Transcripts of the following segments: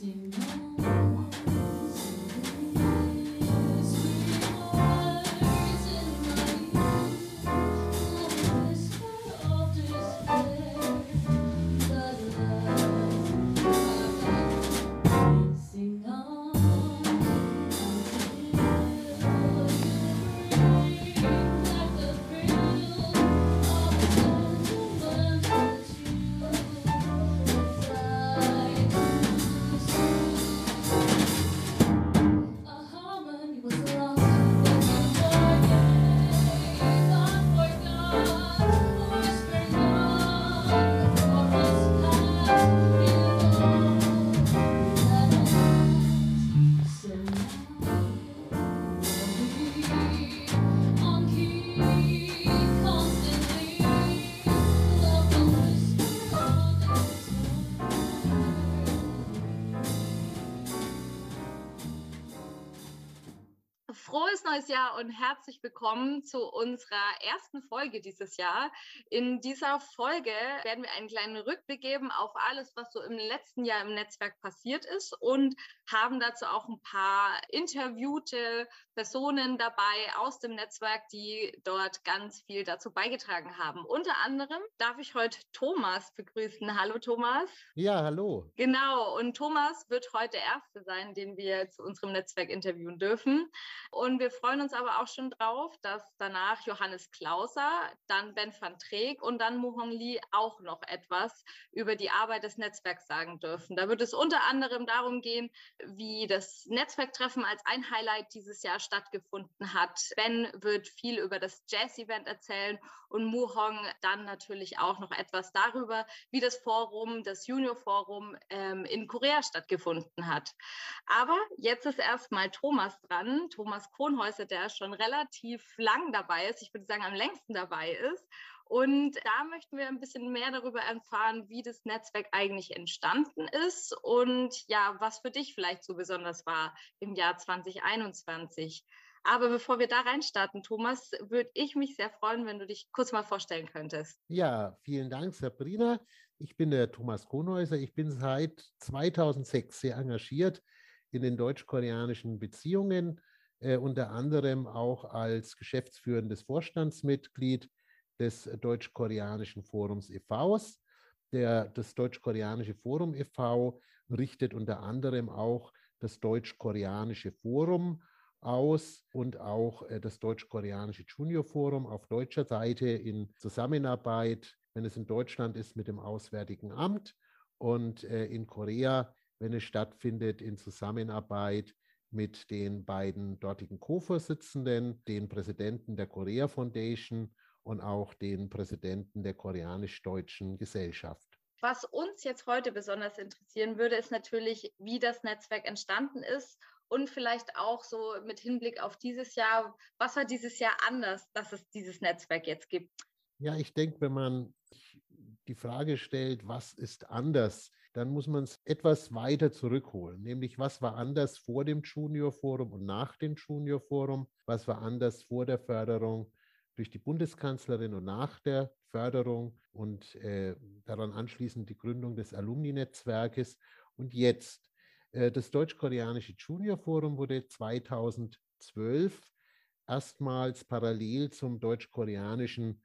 紧 neues Jahr und herzlich willkommen zu unserer ersten Folge dieses Jahr. In dieser Folge werden wir einen kleinen Rückblick geben auf alles, was so im letzten Jahr im Netzwerk passiert ist und haben dazu auch ein paar interviewte Personen dabei aus dem Netzwerk, die dort ganz viel dazu beigetragen haben. Unter anderem darf ich heute Thomas begrüßen. Hallo Thomas. Ja, hallo. Genau, und Thomas wird heute der Erste sein, den wir zu unserem Netzwerk interviewen dürfen. Und wir freuen uns aber auch schon drauf, dass danach Johannes Klauser, dann Ben van Treek und dann Muhong Lee auch noch etwas über die Arbeit des Netzwerks sagen dürfen. Da wird es unter anderem darum gehen, wie das Netzwerktreffen als ein Highlight dieses Jahr stattgefunden hat. Ben wird viel über das Jazz-Event erzählen und Muhong dann natürlich auch noch etwas darüber, wie das Forum, das Junior-Forum ähm, in Korea stattgefunden hat. Aber jetzt ist erstmal Thomas dran, Thomas Kronholz Häuser, der schon relativ lang dabei ist, ich würde sagen am längsten dabei ist. Und da möchten wir ein bisschen mehr darüber erfahren, wie das Netzwerk eigentlich entstanden ist und ja, was für dich vielleicht so besonders war im Jahr 2021. Aber bevor wir da reinstarten, Thomas, würde ich mich sehr freuen, wenn du dich kurz mal vorstellen könntest. Ja, vielen Dank, Sabrina. Ich bin der Thomas Kronhäuser. Ich bin seit 2006 sehr engagiert in den deutsch-koreanischen Beziehungen äh, unter anderem auch als geschäftsführendes Vorstandsmitglied des Deutsch-Koreanischen Forums e.V.s. Der, das Deutsch-Koreanische Forum e.V. richtet unter anderem auch das Deutsch-Koreanische Forum aus und auch äh, das Deutsch-Koreanische Junior Forum auf deutscher Seite in Zusammenarbeit, wenn es in Deutschland ist, mit dem Auswärtigen Amt und äh, in Korea, wenn es stattfindet, in Zusammenarbeit mit den beiden dortigen Co-Vorsitzenden, den Präsidenten der Korea Foundation und auch den Präsidenten der koreanisch-deutschen Gesellschaft. Was uns jetzt heute besonders interessieren würde, ist natürlich, wie das Netzwerk entstanden ist und vielleicht auch so mit Hinblick auf dieses Jahr, was war dieses Jahr anders, dass es dieses Netzwerk jetzt gibt? Ja, ich denke, wenn man die Frage stellt, was ist anders, dann muss man es etwas weiter zurückholen. Nämlich, was war anders vor dem Junior Forum und nach dem Junior Forum? Was war anders vor der Förderung durch die Bundeskanzlerin und nach der Förderung und äh, daran anschließend die Gründung des Alumni-Netzwerkes? Und jetzt, äh, das Deutsch-Koreanische Junior Forum wurde 2012 erstmals parallel zum Deutsch-Koreanischen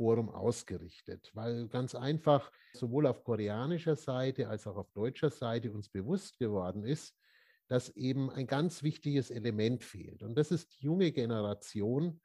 Forum ausgerichtet, weil ganz einfach sowohl auf koreanischer Seite als auch auf deutscher Seite uns bewusst geworden ist, dass eben ein ganz wichtiges Element fehlt. Und das ist die junge Generation.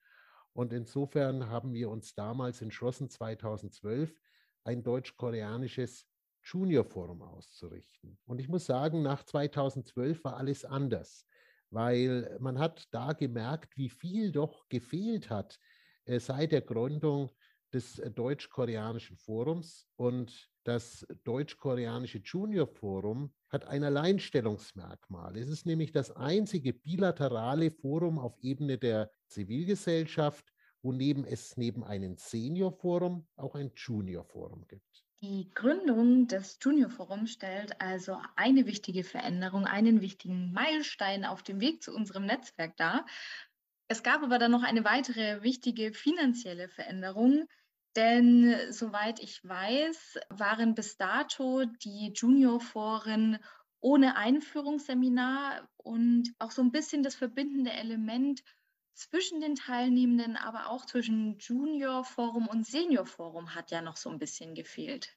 Und insofern haben wir uns damals entschlossen, 2012 ein deutsch-koreanisches Junior Forum auszurichten. Und ich muss sagen, nach 2012 war alles anders, weil man hat da gemerkt, wie viel doch gefehlt hat äh, seit der Gründung des äh, Deutsch-Koreanischen Forums und das Deutsch-Koreanische Junior Forum hat ein Alleinstellungsmerkmal. Es ist nämlich das einzige bilaterale Forum auf Ebene der Zivilgesellschaft, wo neben es neben einem Senior Forum auch ein Junior Forum gibt. Die Gründung des Junior Forums stellt also eine wichtige Veränderung, einen wichtigen Meilenstein auf dem Weg zu unserem Netzwerk dar. Es gab aber dann noch eine weitere wichtige finanzielle Veränderung, denn soweit ich weiß, waren bis dato die Juniorforen ohne Einführungsseminar und auch so ein bisschen das verbindende Element zwischen den Teilnehmenden, aber auch zwischen Junior Forum und Senior Forum hat ja noch so ein bisschen gefehlt.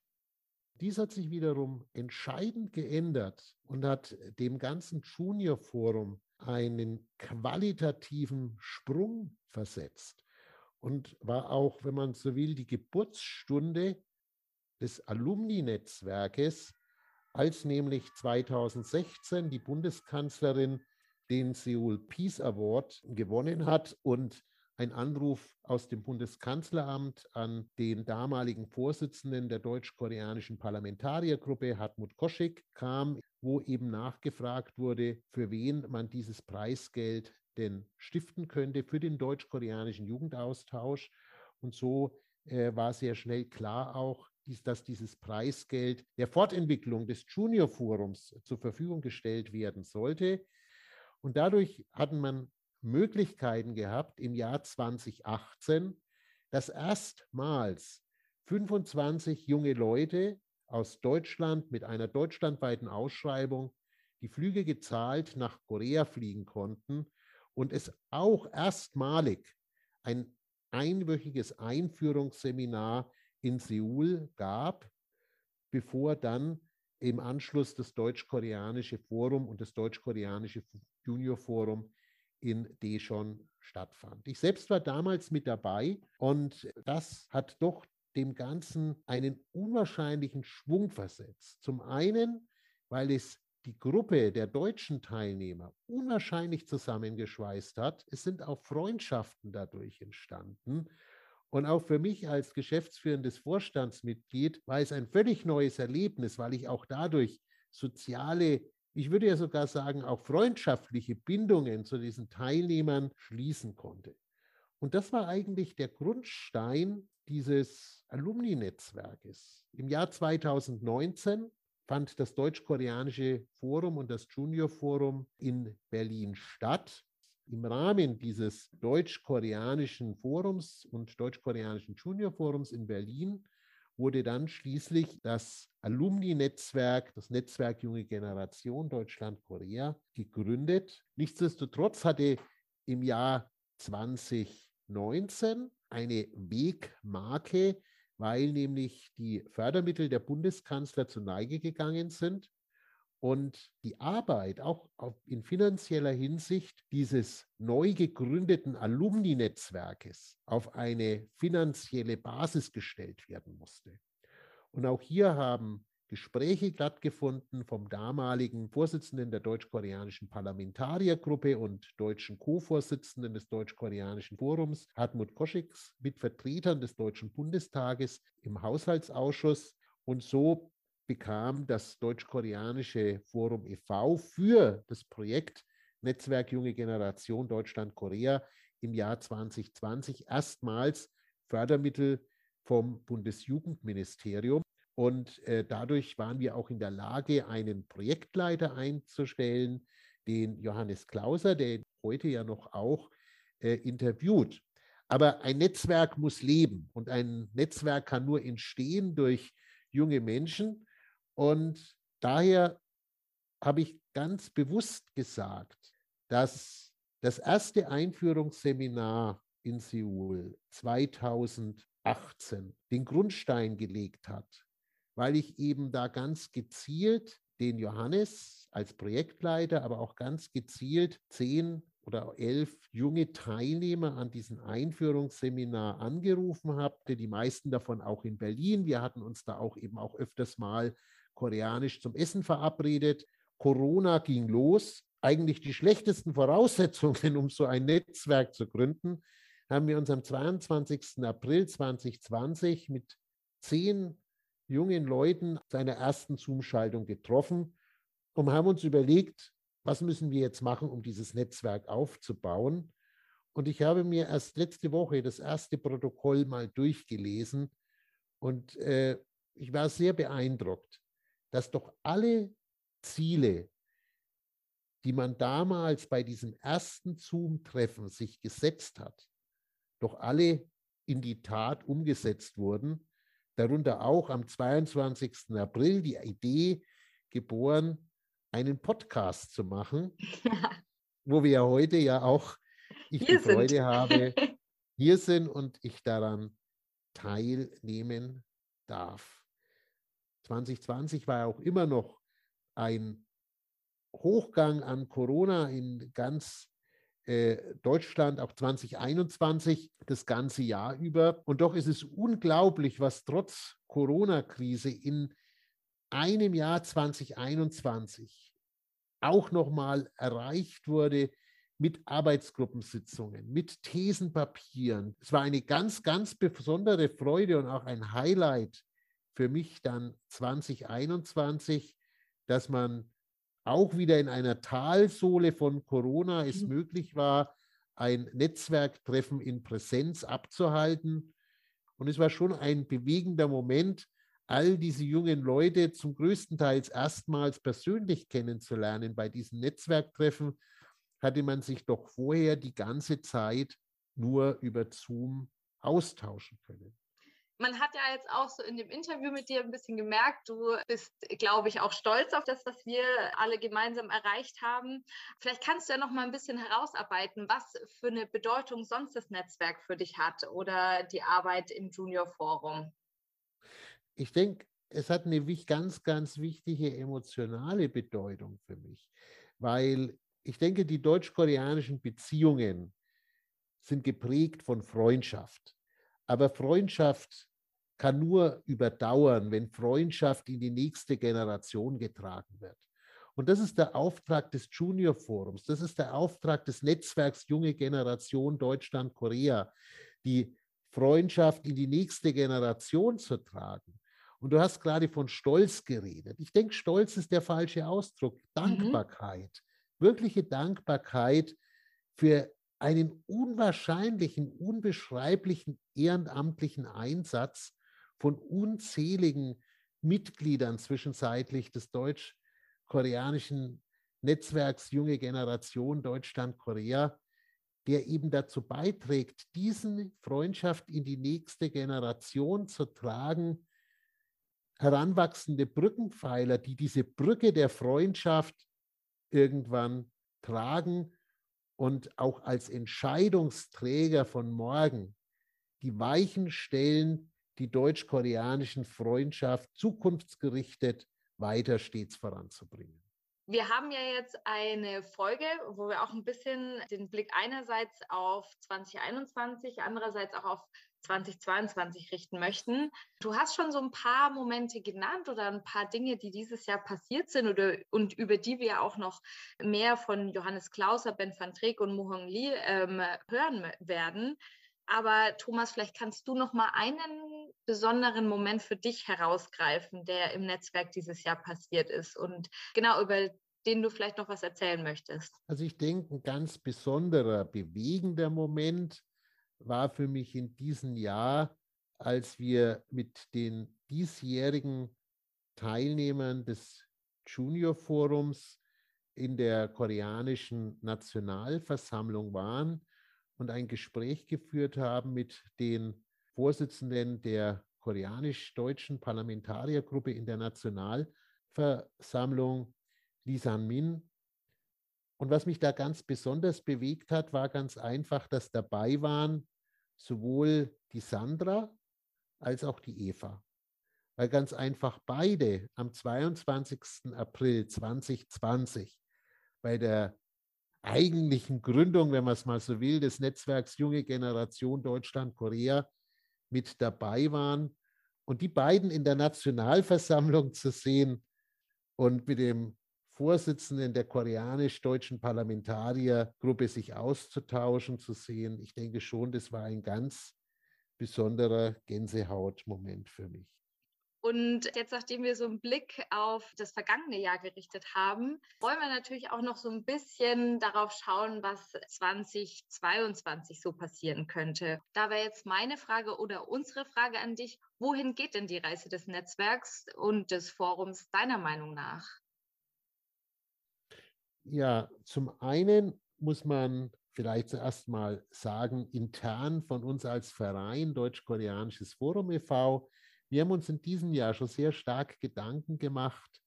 Dies hat sich wiederum entscheidend geändert und hat dem ganzen Junior Forum einen qualitativen Sprung versetzt und war auch, wenn man so will, die Geburtsstunde des Alumni-Netzwerkes, als nämlich 2016 die Bundeskanzlerin den Seoul Peace Award gewonnen hat und ein Anruf aus dem Bundeskanzleramt an den damaligen Vorsitzenden der deutsch-koreanischen Parlamentariergruppe, Hartmut Koschik, kam, wo eben nachgefragt wurde, für wen man dieses Preisgeld denn stiften könnte für den deutsch-koreanischen Jugendaustausch. Und so äh, war sehr schnell klar auch, dass dieses Preisgeld der Fortentwicklung des Junior Forums zur Verfügung gestellt werden sollte. Und dadurch hatten man Möglichkeiten gehabt, im Jahr 2018, dass erstmals 25 junge Leute aus Deutschland mit einer deutschlandweiten Ausschreibung die Flüge gezahlt nach Korea fliegen konnten und es auch erstmalig ein einwöchiges Einführungsseminar in Seoul gab, bevor dann im Anschluss das deutsch-koreanische Forum und das deutsch-koreanische Junior Forum in Daejeon stattfand. Ich selbst war damals mit dabei und das hat doch dem Ganzen einen unwahrscheinlichen Schwung versetzt. Zum einen, weil es die Gruppe der deutschen Teilnehmer unwahrscheinlich zusammengeschweißt hat. Es sind auch Freundschaften dadurch entstanden. Und auch für mich als geschäftsführendes Vorstandsmitglied war es ein völlig neues Erlebnis, weil ich auch dadurch soziale ich würde ja sogar sagen, auch freundschaftliche Bindungen zu diesen Teilnehmern schließen konnte. Und das war eigentlich der Grundstein dieses Alumni-Netzwerkes. Im Jahr 2019 fand das Deutsch-Koreanische Forum und das Junior Forum in Berlin statt. Im Rahmen dieses deutsch-koreanischen Forums und deutsch-koreanischen Junior Forums in Berlin wurde dann schließlich das Alumni-Netzwerk, das Netzwerk Junge Generation Deutschland-Korea gegründet. Nichtsdestotrotz hatte im Jahr 2019 eine Wegmarke, weil nämlich die Fördermittel der Bundeskanzler zur Neige gegangen sind und die Arbeit auch in finanzieller Hinsicht dieses neu gegründeten Alumni-Netzwerkes auf eine finanzielle Basis gestellt werden musste. Und auch hier haben Gespräche stattgefunden vom damaligen Vorsitzenden der deutsch-koreanischen Parlamentariergruppe und deutschen Co-Vorsitzenden des deutsch-koreanischen Forums, Hartmut Koschiks, mit Vertretern des Deutschen Bundestages im Haushaltsausschuss. Und so bekam das deutsch-koreanische Forum e.V. für das Projekt Netzwerk Junge Generation Deutschland-Korea im Jahr 2020 erstmals Fördermittel vom Bundesjugendministerium. Und äh, dadurch waren wir auch in der Lage, einen Projektleiter einzustellen, den Johannes Klauser, der heute ja noch auch äh, interviewt. Aber ein Netzwerk muss leben und ein Netzwerk kann nur entstehen durch junge Menschen. Und daher habe ich ganz bewusst gesagt, dass das erste Einführungsseminar in Seoul 2018 den Grundstein gelegt hat, weil ich eben da ganz gezielt den Johannes als Projektleiter, aber auch ganz gezielt zehn oder elf junge Teilnehmer an diesem Einführungsseminar angerufen habe, die meisten davon auch in Berlin. Wir hatten uns da auch eben auch öfters mal koreanisch zum Essen verabredet. Corona ging los. Eigentlich die schlechtesten Voraussetzungen, um so ein Netzwerk zu gründen, haben wir uns am 22. April 2020 mit zehn jungen Leuten zu einer ersten Zoom-Schaltung getroffen und haben uns überlegt, was müssen wir jetzt machen, um dieses Netzwerk aufzubauen. Und ich habe mir erst letzte Woche das erste Protokoll mal durchgelesen und äh, ich war sehr beeindruckt dass doch alle Ziele, die man damals bei diesem ersten Zoom-Treffen sich gesetzt hat, doch alle in die Tat umgesetzt wurden. Darunter auch am 22. April die Idee geboren, einen Podcast zu machen, wo wir heute ja auch, ich Hier die Freude sind. habe, hier sind und ich daran teilnehmen darf. 2020 war auch immer noch ein Hochgang an Corona in ganz Deutschland, auch 2021, das ganze Jahr über. Und doch ist es unglaublich, was trotz Corona-Krise in einem Jahr 2021 auch nochmal erreicht wurde mit Arbeitsgruppensitzungen, mit Thesenpapieren. Es war eine ganz, ganz besondere Freude und auch ein Highlight für mich dann 2021, dass man auch wieder in einer Talsohle von Corona es Mhm. möglich war, ein Netzwerktreffen in Präsenz abzuhalten. Und es war schon ein bewegender Moment, all diese jungen Leute zum größten Teil erstmals persönlich kennenzulernen. Bei diesen Netzwerktreffen hatte man sich doch vorher die ganze Zeit nur über Zoom austauschen können. Man hat ja jetzt auch so in dem Interview mit dir ein bisschen gemerkt, du bist, glaube ich, auch stolz auf das, was wir alle gemeinsam erreicht haben. Vielleicht kannst du ja noch mal ein bisschen herausarbeiten, was für eine Bedeutung sonst das Netzwerk für dich hat oder die Arbeit im Junior Forum. Ich denke, es hat eine ganz, ganz wichtige emotionale Bedeutung für mich, weil ich denke, die deutsch-koreanischen Beziehungen sind geprägt von Freundschaft. Aber Freundschaft kann nur überdauern, wenn Freundschaft in die nächste Generation getragen wird. Und das ist der Auftrag des Junior Forums, das ist der Auftrag des Netzwerks Junge Generation Deutschland-Korea, die Freundschaft in die nächste Generation zu tragen. Und du hast gerade von Stolz geredet. Ich denke, Stolz ist der falsche Ausdruck. Dankbarkeit, wirkliche Dankbarkeit für einen unwahrscheinlichen, unbeschreiblichen ehrenamtlichen Einsatz von unzähligen Mitgliedern zwischenzeitlich des deutsch-koreanischen Netzwerks Junge Generation Deutschland-Korea, der eben dazu beiträgt, diese Freundschaft in die nächste Generation zu tragen, heranwachsende Brückenpfeiler, die diese Brücke der Freundschaft irgendwann tragen und auch als Entscheidungsträger von morgen die Weichen stellen, die deutsch-koreanischen Freundschaft zukunftsgerichtet weiter stets voranzubringen. Wir haben ja jetzt eine Folge, wo wir auch ein bisschen den Blick einerseits auf 2021, andererseits auch auf 2022 richten möchten. Du hast schon so ein paar Momente genannt oder ein paar Dinge, die dieses Jahr passiert sind oder, und über die wir auch noch mehr von Johannes Klauser, Ben van Treek und Mohong Lee ähm, hören werden. Aber Thomas, vielleicht kannst du noch mal einen besonderen Moment für dich herausgreifen, der im Netzwerk dieses Jahr passiert ist und genau über den du vielleicht noch was erzählen möchtest. Also ich denke, ein ganz besonderer, bewegender Moment war für mich in diesem Jahr, als wir mit den diesjährigen Teilnehmern des Junior Forums in der koreanischen Nationalversammlung waren und ein Gespräch geführt haben mit den Vorsitzenden der koreanisch-deutschen Parlamentariergruppe in der Nationalversammlung, Lee San-min. Und was mich da ganz besonders bewegt hat, war ganz einfach, dass dabei waren sowohl die Sandra als auch die Eva. Weil ganz einfach beide am 22. April 2020 bei der eigentlichen Gründung, wenn man es mal so will, des Netzwerks Junge Generation Deutschland-Korea mit dabei waren. Und die beiden in der Nationalversammlung zu sehen und mit dem Vorsitzenden der koreanisch-deutschen Parlamentariergruppe sich auszutauschen, zu sehen, ich denke schon, das war ein ganz besonderer Gänsehautmoment für mich. Und jetzt, nachdem wir so einen Blick auf das vergangene Jahr gerichtet haben, wollen wir natürlich auch noch so ein bisschen darauf schauen, was 2022 so passieren könnte. Da wäre jetzt meine Frage oder unsere Frage an dich, wohin geht denn die Reise des Netzwerks und des Forums deiner Meinung nach? Ja, zum einen muss man vielleicht zuerst mal sagen, intern von uns als Verein Deutsch-Koreanisches Forum e.V., wir haben uns in diesem Jahr schon sehr stark Gedanken gemacht,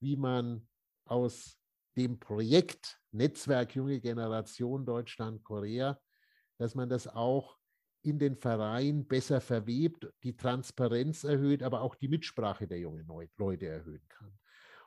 wie man aus dem Projekt Netzwerk Junge Generation Deutschland Korea, dass man das auch in den Verein besser verwebt, die Transparenz erhöht, aber auch die Mitsprache der jungen Leute erhöhen kann.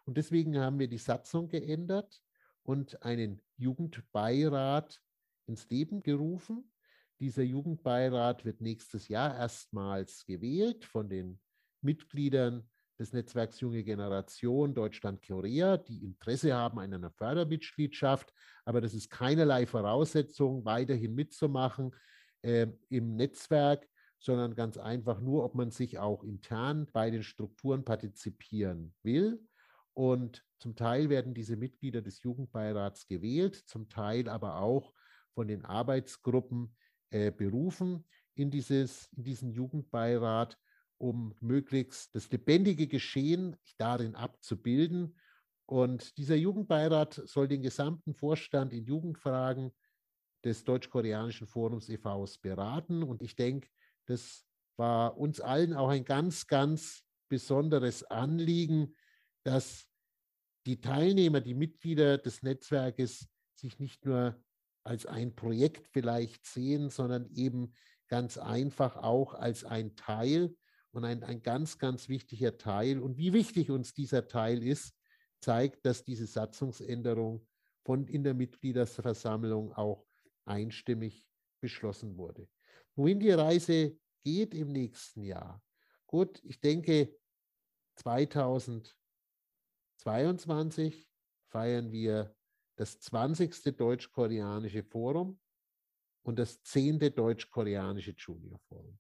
Und deswegen haben wir die Satzung geändert und einen Jugendbeirat ins Leben gerufen. Dieser Jugendbeirat wird nächstes Jahr erstmals gewählt von den Mitgliedern des Netzwerks Junge Generation Deutschland-Korea, die Interesse haben an einer Fördermitgliedschaft. Aber das ist keinerlei Voraussetzung, weiterhin mitzumachen äh, im Netzwerk, sondern ganz einfach nur, ob man sich auch intern bei den Strukturen partizipieren will. Und zum Teil werden diese Mitglieder des Jugendbeirats gewählt, zum Teil aber auch von den Arbeitsgruppen äh, berufen in, dieses, in diesen Jugendbeirat, um möglichst das lebendige Geschehen darin abzubilden. Und dieser Jugendbeirat soll den gesamten Vorstand in Jugendfragen des Deutsch-Koreanischen Forums e.V.s beraten. Und ich denke, das war uns allen auch ein ganz, ganz besonderes Anliegen, dass die Teilnehmer, die Mitglieder des Netzwerkes sich nicht nur als ein Projekt vielleicht sehen, sondern eben ganz einfach auch als ein Teil und ein, ein ganz, ganz wichtiger Teil. Und wie wichtig uns dieser Teil ist, zeigt, dass diese Satzungsänderung von in der Mitgliederversammlung auch einstimmig beschlossen wurde. Wohin die Reise geht im nächsten Jahr? Gut, ich denke, 2022 feiern wir das 20. Deutsch-Koreanische Forum und das 10. Deutsch-Koreanische Junior Forum.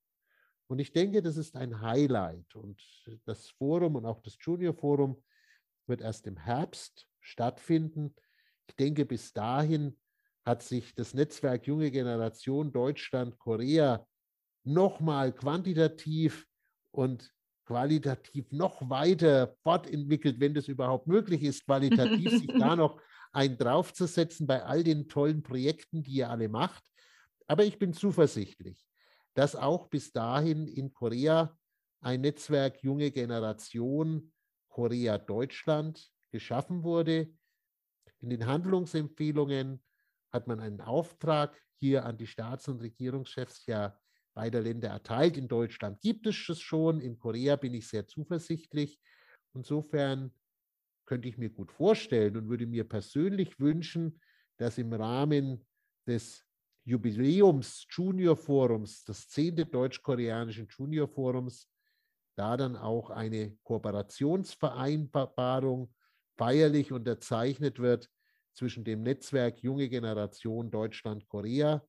Und ich denke, das ist ein Highlight. Und das Forum und auch das Junior Forum wird erst im Herbst stattfinden. Ich denke, bis dahin hat sich das Netzwerk Junge Generation Deutschland, Korea nochmal quantitativ und qualitativ noch weiter fortentwickelt, wenn das überhaupt möglich ist, qualitativ sich da noch einen draufzusetzen bei all den tollen Projekten, die ihr alle macht. Aber ich bin zuversichtlich, dass auch bis dahin in Korea ein Netzwerk junge Generation Korea Deutschland geschaffen wurde. In den Handlungsempfehlungen hat man einen Auftrag hier an die Staats- und Regierungschefs ja beider Länder erteilt. In Deutschland gibt es es schon, in Korea bin ich sehr zuversichtlich. Insofern könnte ich mir gut vorstellen und würde mir persönlich wünschen, dass im Rahmen des Jubiläums Junior Forums, des 10. deutsch-koreanischen Junior Forums, da dann auch eine Kooperationsvereinbarung feierlich unterzeichnet wird zwischen dem Netzwerk Junge Generation Deutschland-Korea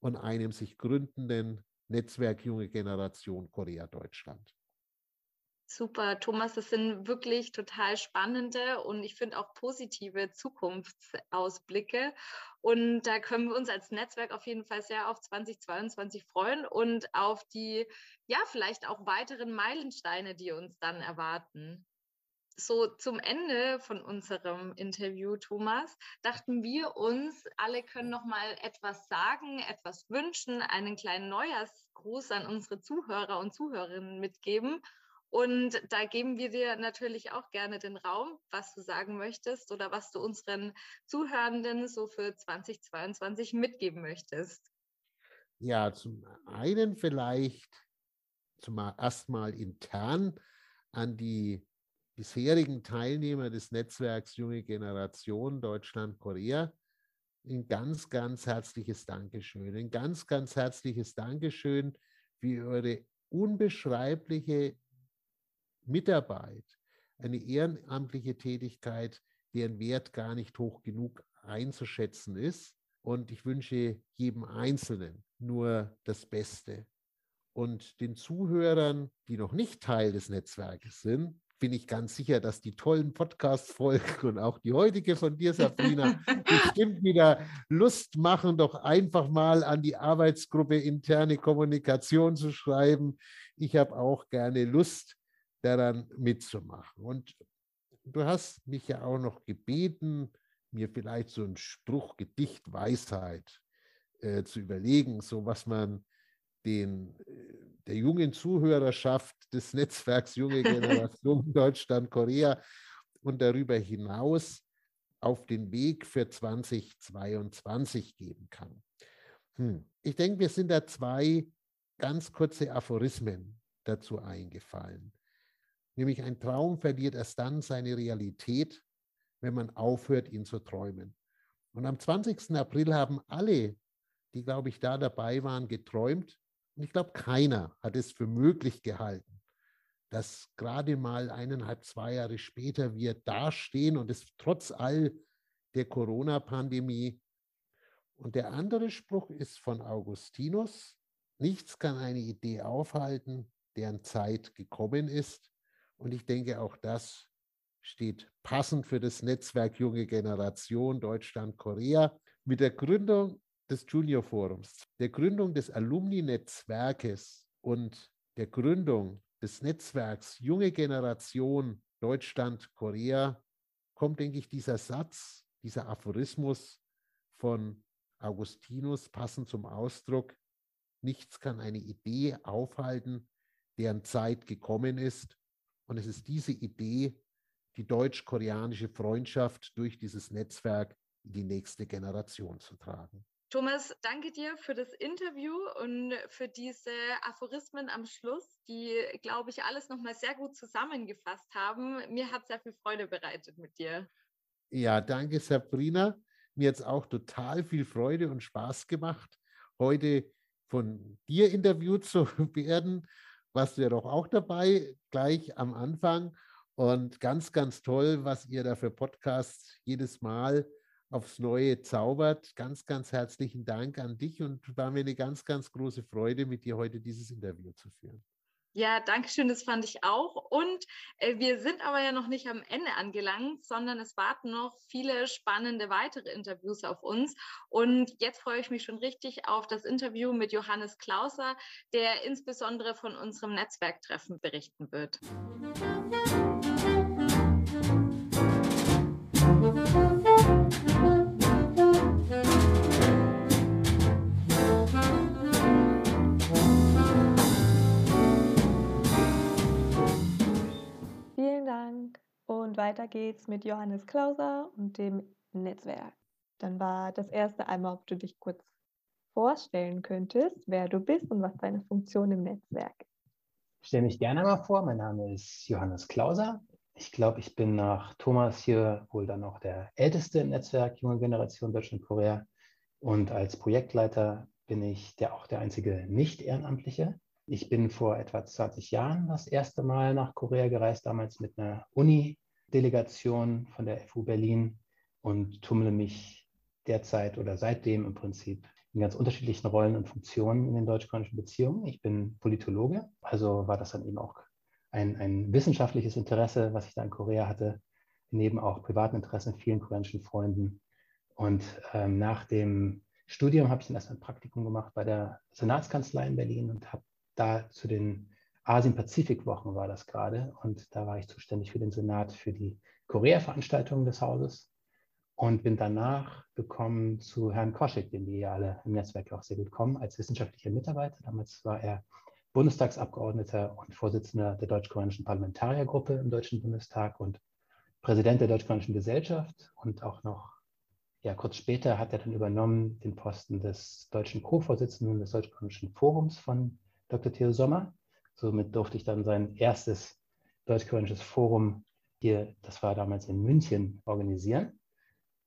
und einem sich gründenden Netzwerk Junge Generation Korea-Deutschland. Super, Thomas, das sind wirklich total spannende und ich finde auch positive Zukunftsausblicke. Und da können wir uns als Netzwerk auf jeden Fall sehr auf 2022 freuen und auf die, ja, vielleicht auch weiteren Meilensteine, die uns dann erwarten so zum Ende von unserem Interview, Thomas, dachten wir uns, alle können noch mal etwas sagen, etwas wünschen, einen kleinen Neujahrsgruß an unsere Zuhörer und Zuhörerinnen mitgeben. Und da geben wir dir natürlich auch gerne den Raum, was du sagen möchtest oder was du unseren Zuhörenden so für 2022 mitgeben möchtest. Ja, zum einen vielleicht zum erstmal intern an die bisherigen Teilnehmer des Netzwerks Junge Generation Deutschland, Korea ein ganz, ganz herzliches Dankeschön. Ein ganz, ganz herzliches Dankeschön für eure unbeschreibliche Mitarbeit, eine ehrenamtliche Tätigkeit, deren Wert gar nicht hoch genug einzuschätzen ist. Und ich wünsche jedem Einzelnen nur das Beste. Und den Zuhörern, die noch nicht Teil des Netzwerkes sind, bin ich ganz sicher, dass die tollen Podcast-Folgen und auch die heutige von dir, Sabrina, bestimmt wieder Lust machen, doch einfach mal an die Arbeitsgruppe interne Kommunikation zu schreiben. Ich habe auch gerne Lust, daran mitzumachen. Und du hast mich ja auch noch gebeten, mir vielleicht so ein Spruch, Gedicht, Weisheit äh, zu überlegen, so was man den, äh, der jungen Zuhörerschaft des Netzwerks Junge Generation Deutschland, Korea und darüber hinaus auf den Weg für 2022 geben kann. Hm. Ich denke, mir sind da zwei ganz kurze Aphorismen dazu eingefallen. Nämlich ein Traum verliert erst dann seine Realität, wenn man aufhört, ihn zu träumen. Und am 20. April haben alle, die, glaube ich, da dabei waren, geträumt. Und ich glaube, keiner hat es für möglich gehalten, dass gerade mal eineinhalb, zwei Jahre später wir dastehen und es trotz all der Corona-Pandemie. Und der andere Spruch ist von Augustinus, nichts kann eine Idee aufhalten, deren Zeit gekommen ist. Und ich denke, auch das steht passend für das Netzwerk Junge Generation Deutschland-Korea mit der Gründung des Junior Forums, der Gründung des Alumni-Netzwerkes und der Gründung des Netzwerks Junge Generation Deutschland-Korea kommt, denke ich, dieser Satz, dieser Aphorismus von Augustinus passend zum Ausdruck, nichts kann eine Idee aufhalten, deren Zeit gekommen ist. Und es ist diese Idee, die deutsch-koreanische Freundschaft durch dieses Netzwerk in die nächste Generation zu tragen. Thomas, danke dir für das Interview und für diese Aphorismen am Schluss, die, glaube ich, alles nochmal sehr gut zusammengefasst haben. Mir hat sehr viel Freude bereitet mit dir. Ja, danke, Sabrina. Mir hat es auch total viel Freude und Spaß gemacht, heute von dir interviewt zu werden. Warst du ja doch auch dabei, gleich am Anfang. Und ganz, ganz toll, was ihr da für Podcasts jedes Mal aufs Neue zaubert. Ganz, ganz herzlichen Dank an dich und war mir eine ganz, ganz große Freude, mit dir heute dieses Interview zu führen. Ja, danke schön, das fand ich auch. Und äh, wir sind aber ja noch nicht am Ende angelangt, sondern es warten noch viele spannende weitere Interviews auf uns. Und jetzt freue ich mich schon richtig auf das Interview mit Johannes Klauser, der insbesondere von unserem Netzwerktreffen berichten wird. Und weiter geht's mit Johannes Klauser und dem Netzwerk. Dann war das erste einmal, ob du dich kurz vorstellen könntest, wer du bist und was deine Funktion im Netzwerk ist. Ich stelle mich gerne mal vor. Mein Name ist Johannes Klauser. Ich glaube, ich bin nach Thomas hier wohl dann auch der älteste im Netzwerk Junge Generation Deutschland-Korea. Und als Projektleiter bin ich der, auch der einzige Nicht-Ehrenamtliche. Ich bin vor etwa 20 Jahren das erste Mal nach Korea gereist, damals mit einer Uni-Delegation von der FU Berlin und tummle mich derzeit oder seitdem im Prinzip in ganz unterschiedlichen Rollen und Funktionen in den deutsch-koreanischen Beziehungen. Ich bin Politologe, also war das dann eben auch ein, ein wissenschaftliches Interesse, was ich da in Korea hatte, neben auch privaten Interessen, vielen koreanischen Freunden. Und ähm, nach dem Studium habe ich dann erst ein Praktikum gemacht bei der Senatskanzlei in Berlin und habe da zu den Asien-Pazifik-Wochen war das gerade. Und da war ich zuständig für den Senat für die Korea-Veranstaltungen des Hauses und bin danach gekommen zu Herrn Koschek, den wir ja alle im Netzwerk auch sehr gut kommen, als wissenschaftlicher Mitarbeiter. Damals war er Bundestagsabgeordneter und Vorsitzender der deutsch-koreanischen Parlamentariergruppe im Deutschen Bundestag und Präsident der deutsch-koreanischen Gesellschaft. Und auch noch, ja, kurz später hat er dann übernommen den Posten des deutschen Co-Vorsitzenden des deutsch-koreanischen Forums von Dr. Theo Sommer. Somit durfte ich dann sein erstes deutsch-koreanisches Forum hier, das war damals in München, organisieren.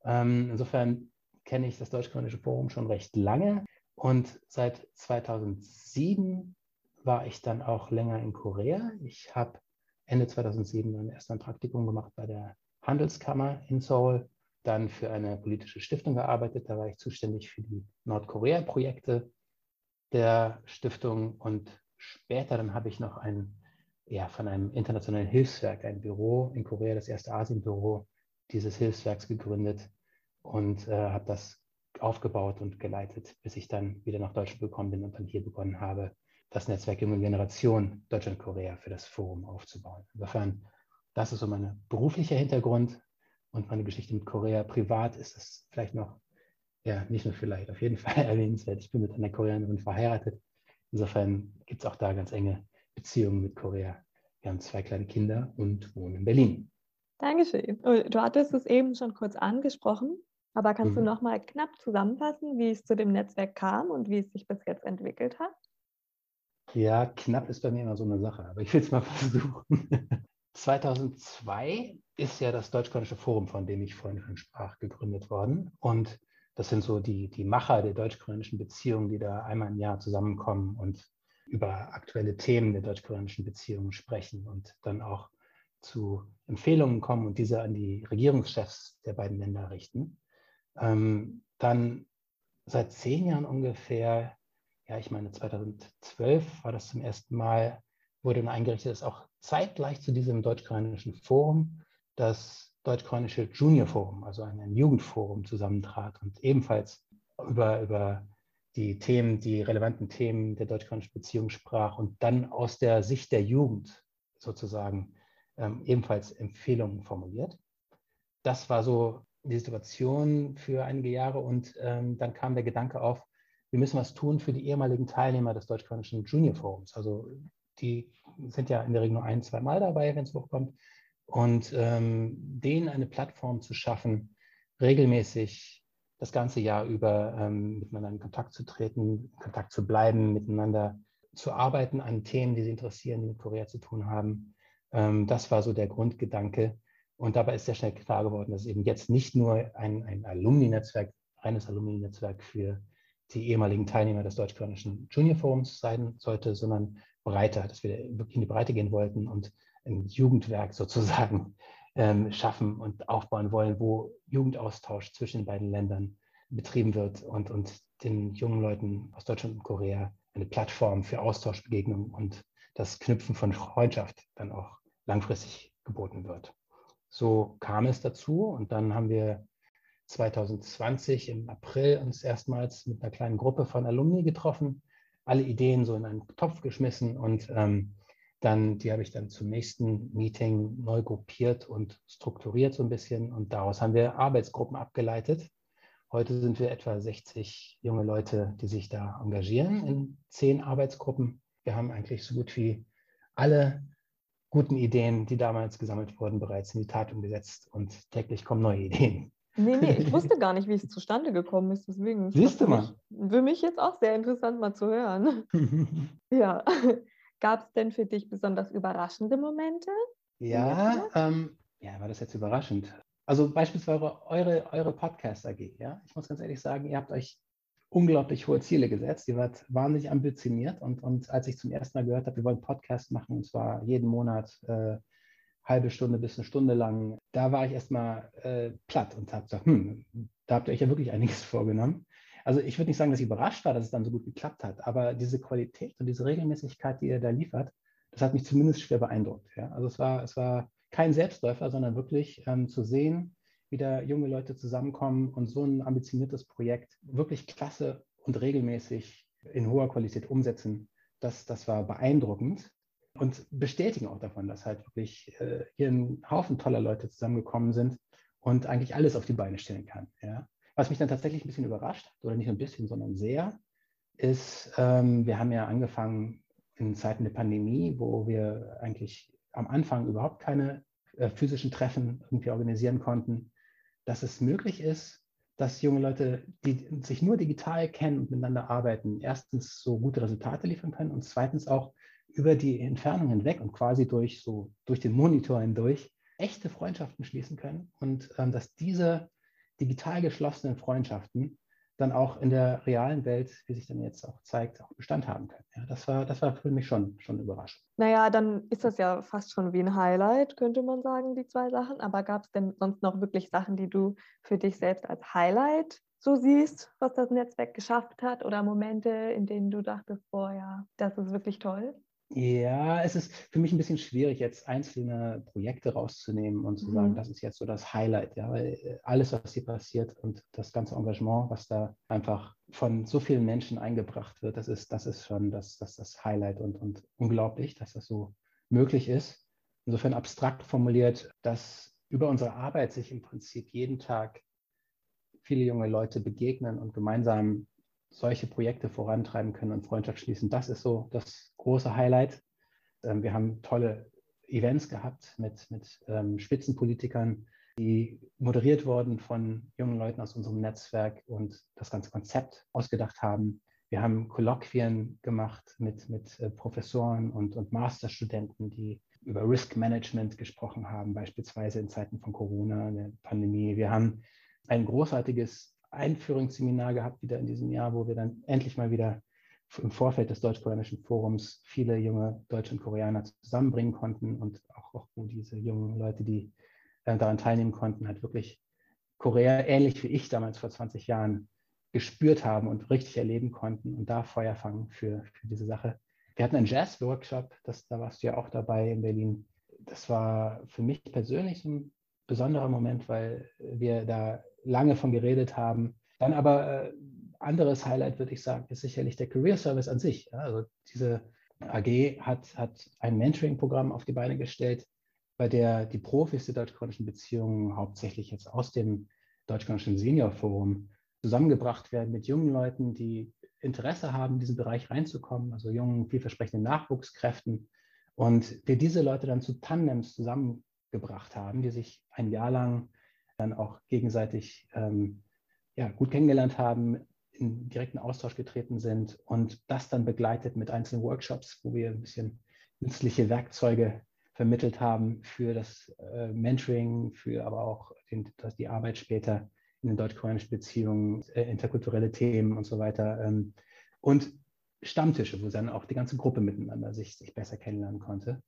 Ähm, insofern kenne ich das deutsch-koreanische Forum schon recht lange und seit 2007 war ich dann auch länger in Korea. Ich habe Ende 2007 dann erst ein Praktikum gemacht bei der Handelskammer in Seoul, dann für eine politische Stiftung gearbeitet. Da war ich zuständig für die Nordkorea-Projekte der Stiftung und später dann habe ich noch ein, ja, von einem internationalen Hilfswerk, ein Büro in Korea, das erste Asienbüro dieses Hilfswerks gegründet und äh, habe das aufgebaut und geleitet, bis ich dann wieder nach Deutschland gekommen bin und dann hier begonnen habe, das Netzwerk Junge Generation Deutschland-Korea für das Forum aufzubauen. Insofern, das ist so mein beruflicher Hintergrund und meine Geschichte mit Korea. Privat ist es vielleicht noch ja, nicht nur vielleicht, auf jeden Fall erwähnenswert. Ich bin mit einer Koreanerin verheiratet. Insofern gibt es auch da ganz enge Beziehungen mit Korea. Wir haben zwei kleine Kinder und wohnen in Berlin. Dankeschön. Oh, du hattest es eben schon kurz angesprochen, aber kannst mhm. du noch mal knapp zusammenfassen, wie es zu dem Netzwerk kam und wie es sich bis jetzt entwickelt hat? Ja, knapp ist bei mir immer so eine Sache, aber ich will es mal versuchen. 2002 ist ja das Deutsch-Kornische Forum, von dem ich vorhin schon sprach, gegründet worden. Und das sind so die, die Macher der deutsch-koreanischen Beziehungen, die da einmal im Jahr zusammenkommen und über aktuelle Themen der deutsch-koreanischen Beziehungen sprechen und dann auch zu Empfehlungen kommen und diese an die Regierungschefs der beiden Länder richten. Ähm, dann seit zehn Jahren ungefähr, ja, ich meine 2012 war das zum ersten Mal, wurde dann eingerichtet, dass auch zeitgleich zu diesem deutsch-koreanischen Forum das deutsch-koreanische Junior Forum, also ein, Jugendforum, zusammentrat und ebenfalls über, über die Themen, die relevanten Themen der deutsch-koreanischen Beziehung sprach und dann aus der Sicht der Jugend sozusagen ähm, ebenfalls Empfehlungen formuliert. Das war so die Situation für einige Jahre und ähm, dann kam der Gedanke auf, wir müssen was tun für die ehemaligen Teilnehmer des deutsch-koreanischen Junior Forums. Also die sind ja in der Regel nur ein, zwei Mal dabei, wenn es hochkommt und ähm, denen eine Plattform zu schaffen, regelmäßig das ganze Jahr über ähm, miteinander in Kontakt zu treten, in Kontakt zu bleiben, miteinander zu arbeiten an Themen, die sie interessieren, die mit Korea zu tun haben. Ähm, das war so der Grundgedanke. Und dabei ist sehr schnell klar geworden, dass es eben jetzt nicht nur ein, ein Alumni-Netzwerk, reines Alumni-Netzwerk für die ehemaligen Teilnehmer des deutsch-koreanischen Junior Forums sein sollte, sondern breiter, dass wir wirklich in die Breite gehen wollten und ein Jugendwerk sozusagen ähm, schaffen und aufbauen wollen, wo Jugendaustausch zwischen den beiden Ländern betrieben wird und, und den jungen Leuten aus Deutschland und Korea eine Plattform für Austauschbegegnungen und das Knüpfen von Freundschaft dann auch langfristig geboten wird. So kam es dazu und dann haben wir 2020 im April uns erstmals mit einer kleinen Gruppe von Alumni getroffen, alle Ideen so in einen Topf geschmissen und ähm, dann, die habe ich dann zum nächsten Meeting neu gruppiert und strukturiert so ein bisschen. Und daraus haben wir Arbeitsgruppen abgeleitet. Heute sind wir etwa 60 junge Leute, die sich da engagieren in zehn Arbeitsgruppen. Wir haben eigentlich so gut wie alle guten Ideen, die damals gesammelt wurden, bereits in die Tat umgesetzt. Und täglich kommen neue Ideen. Nee, nee, ich wusste gar nicht, wie es zustande gekommen ist. Deswegen Siehst du mal. Für mich jetzt auch sehr interessant, mal zu hören. ja. Gab es denn für dich besonders überraschende Momente? Ja, ähm, ja, war das jetzt überraschend? Also beispielsweise eure, eure Podcast AG, ja. Ich muss ganz ehrlich sagen, ihr habt euch unglaublich hohe Ziele gesetzt. Ihr wart wahnsinnig ambitioniert und, und als ich zum ersten Mal gehört habe, wir wollen Podcast machen und zwar jeden Monat äh, halbe Stunde bis eine Stunde lang, da war ich erstmal äh, platt und habe gesagt, hm, da habt ihr euch ja wirklich einiges vorgenommen. Also ich würde nicht sagen, dass ich überrascht war, dass es dann so gut geklappt hat, aber diese Qualität und diese Regelmäßigkeit, die er da liefert, das hat mich zumindest schwer beeindruckt. Ja? Also es war, es war kein Selbstläufer, sondern wirklich ähm, zu sehen, wie da junge Leute zusammenkommen und so ein ambitioniertes Projekt wirklich klasse und regelmäßig in hoher Qualität umsetzen. Das, das war beeindruckend und bestätigen auch davon, dass halt wirklich äh, hier ein Haufen toller Leute zusammengekommen sind und eigentlich alles auf die Beine stellen kann. Ja? Was mich dann tatsächlich ein bisschen überrascht, oder nicht ein bisschen, sondern sehr, ist, ähm, wir haben ja angefangen in Zeiten der Pandemie, wo wir eigentlich am Anfang überhaupt keine äh, physischen Treffen irgendwie organisieren konnten, dass es möglich ist, dass junge Leute, die sich nur digital kennen und miteinander arbeiten, erstens so gute Resultate liefern können und zweitens auch über die Entfernung hinweg und quasi durch so durch den Monitor hindurch echte Freundschaften schließen können und ähm, dass diese digital geschlossenen Freundschaften dann auch in der realen Welt, wie sich dann jetzt auch zeigt, auch Bestand haben können. Ja, das, war, das war für mich schon, schon überraschend. Naja, dann ist das ja fast schon wie ein Highlight, könnte man sagen, die zwei Sachen. Aber gab es denn sonst noch wirklich Sachen, die du für dich selbst als Highlight so siehst, was das Netzwerk geschafft hat oder Momente, in denen du dachtest, boah, ja, das ist wirklich toll? Ja, es ist für mich ein bisschen schwierig, jetzt einzelne Projekte rauszunehmen und zu sagen, mhm. das ist jetzt so das Highlight, ja, weil äh, alles, was hier passiert und das ganze Engagement, was da einfach von so vielen Menschen eingebracht wird, das ist, das ist schon das, das, das Highlight und, und unglaublich, dass das so möglich ist. Insofern abstrakt formuliert, dass über unsere Arbeit sich im Prinzip jeden Tag viele junge Leute begegnen und gemeinsam solche Projekte vorantreiben können und Freundschaft schließen. Das ist so das große Highlight. Ähm, wir haben tolle Events gehabt mit, mit ähm, Spitzenpolitikern, die moderiert wurden von jungen Leuten aus unserem Netzwerk und das ganze Konzept ausgedacht haben. Wir haben Kolloquien gemacht mit, mit äh, Professoren und, und Masterstudenten, die über Risk Management gesprochen haben, beispielsweise in Zeiten von Corona, der Pandemie. Wir haben ein großartiges Einführungsseminar gehabt wieder in diesem Jahr, wo wir dann endlich mal wieder im Vorfeld des Deutsch-Koreanischen Forums viele junge Deutsche und Koreaner zusammenbringen konnten und auch, auch wo diese jungen Leute, die äh, daran teilnehmen konnten, halt wirklich Korea ähnlich wie ich damals vor 20 Jahren gespürt haben und richtig erleben konnten und da Feuer fangen für, für diese Sache. Wir hatten einen Jazz-Workshop, da warst du ja auch dabei in Berlin. Das war für mich persönlich ein besonderer Moment, weil wir da lange von geredet haben. Dann aber äh, anderes Highlight, würde ich sagen, ist sicherlich der Career Service an sich. Ja, also diese AG hat, hat ein Mentoring-Programm auf die Beine gestellt, bei der die Profis der deutsch-koreanischen Beziehungen hauptsächlich jetzt aus dem deutsch-koreanischen Senior-Forum zusammengebracht werden mit jungen Leuten, die Interesse haben, in diesen Bereich reinzukommen, also jungen, vielversprechenden Nachwuchskräften. Und wir diese Leute dann zu Tandems zusammengebracht haben, die sich ein Jahr lang dann auch gegenseitig ähm, ja, gut kennengelernt haben, in direkten Austausch getreten sind und das dann begleitet mit einzelnen Workshops, wo wir ein bisschen nützliche Werkzeuge vermittelt haben für das äh, Mentoring, für aber auch den, die Arbeit später in den deutsch-koreanischen Beziehungen, äh, interkulturelle Themen und so weiter. Ähm, und Stammtische, wo dann auch die ganze Gruppe miteinander sich, sich besser kennenlernen konnte.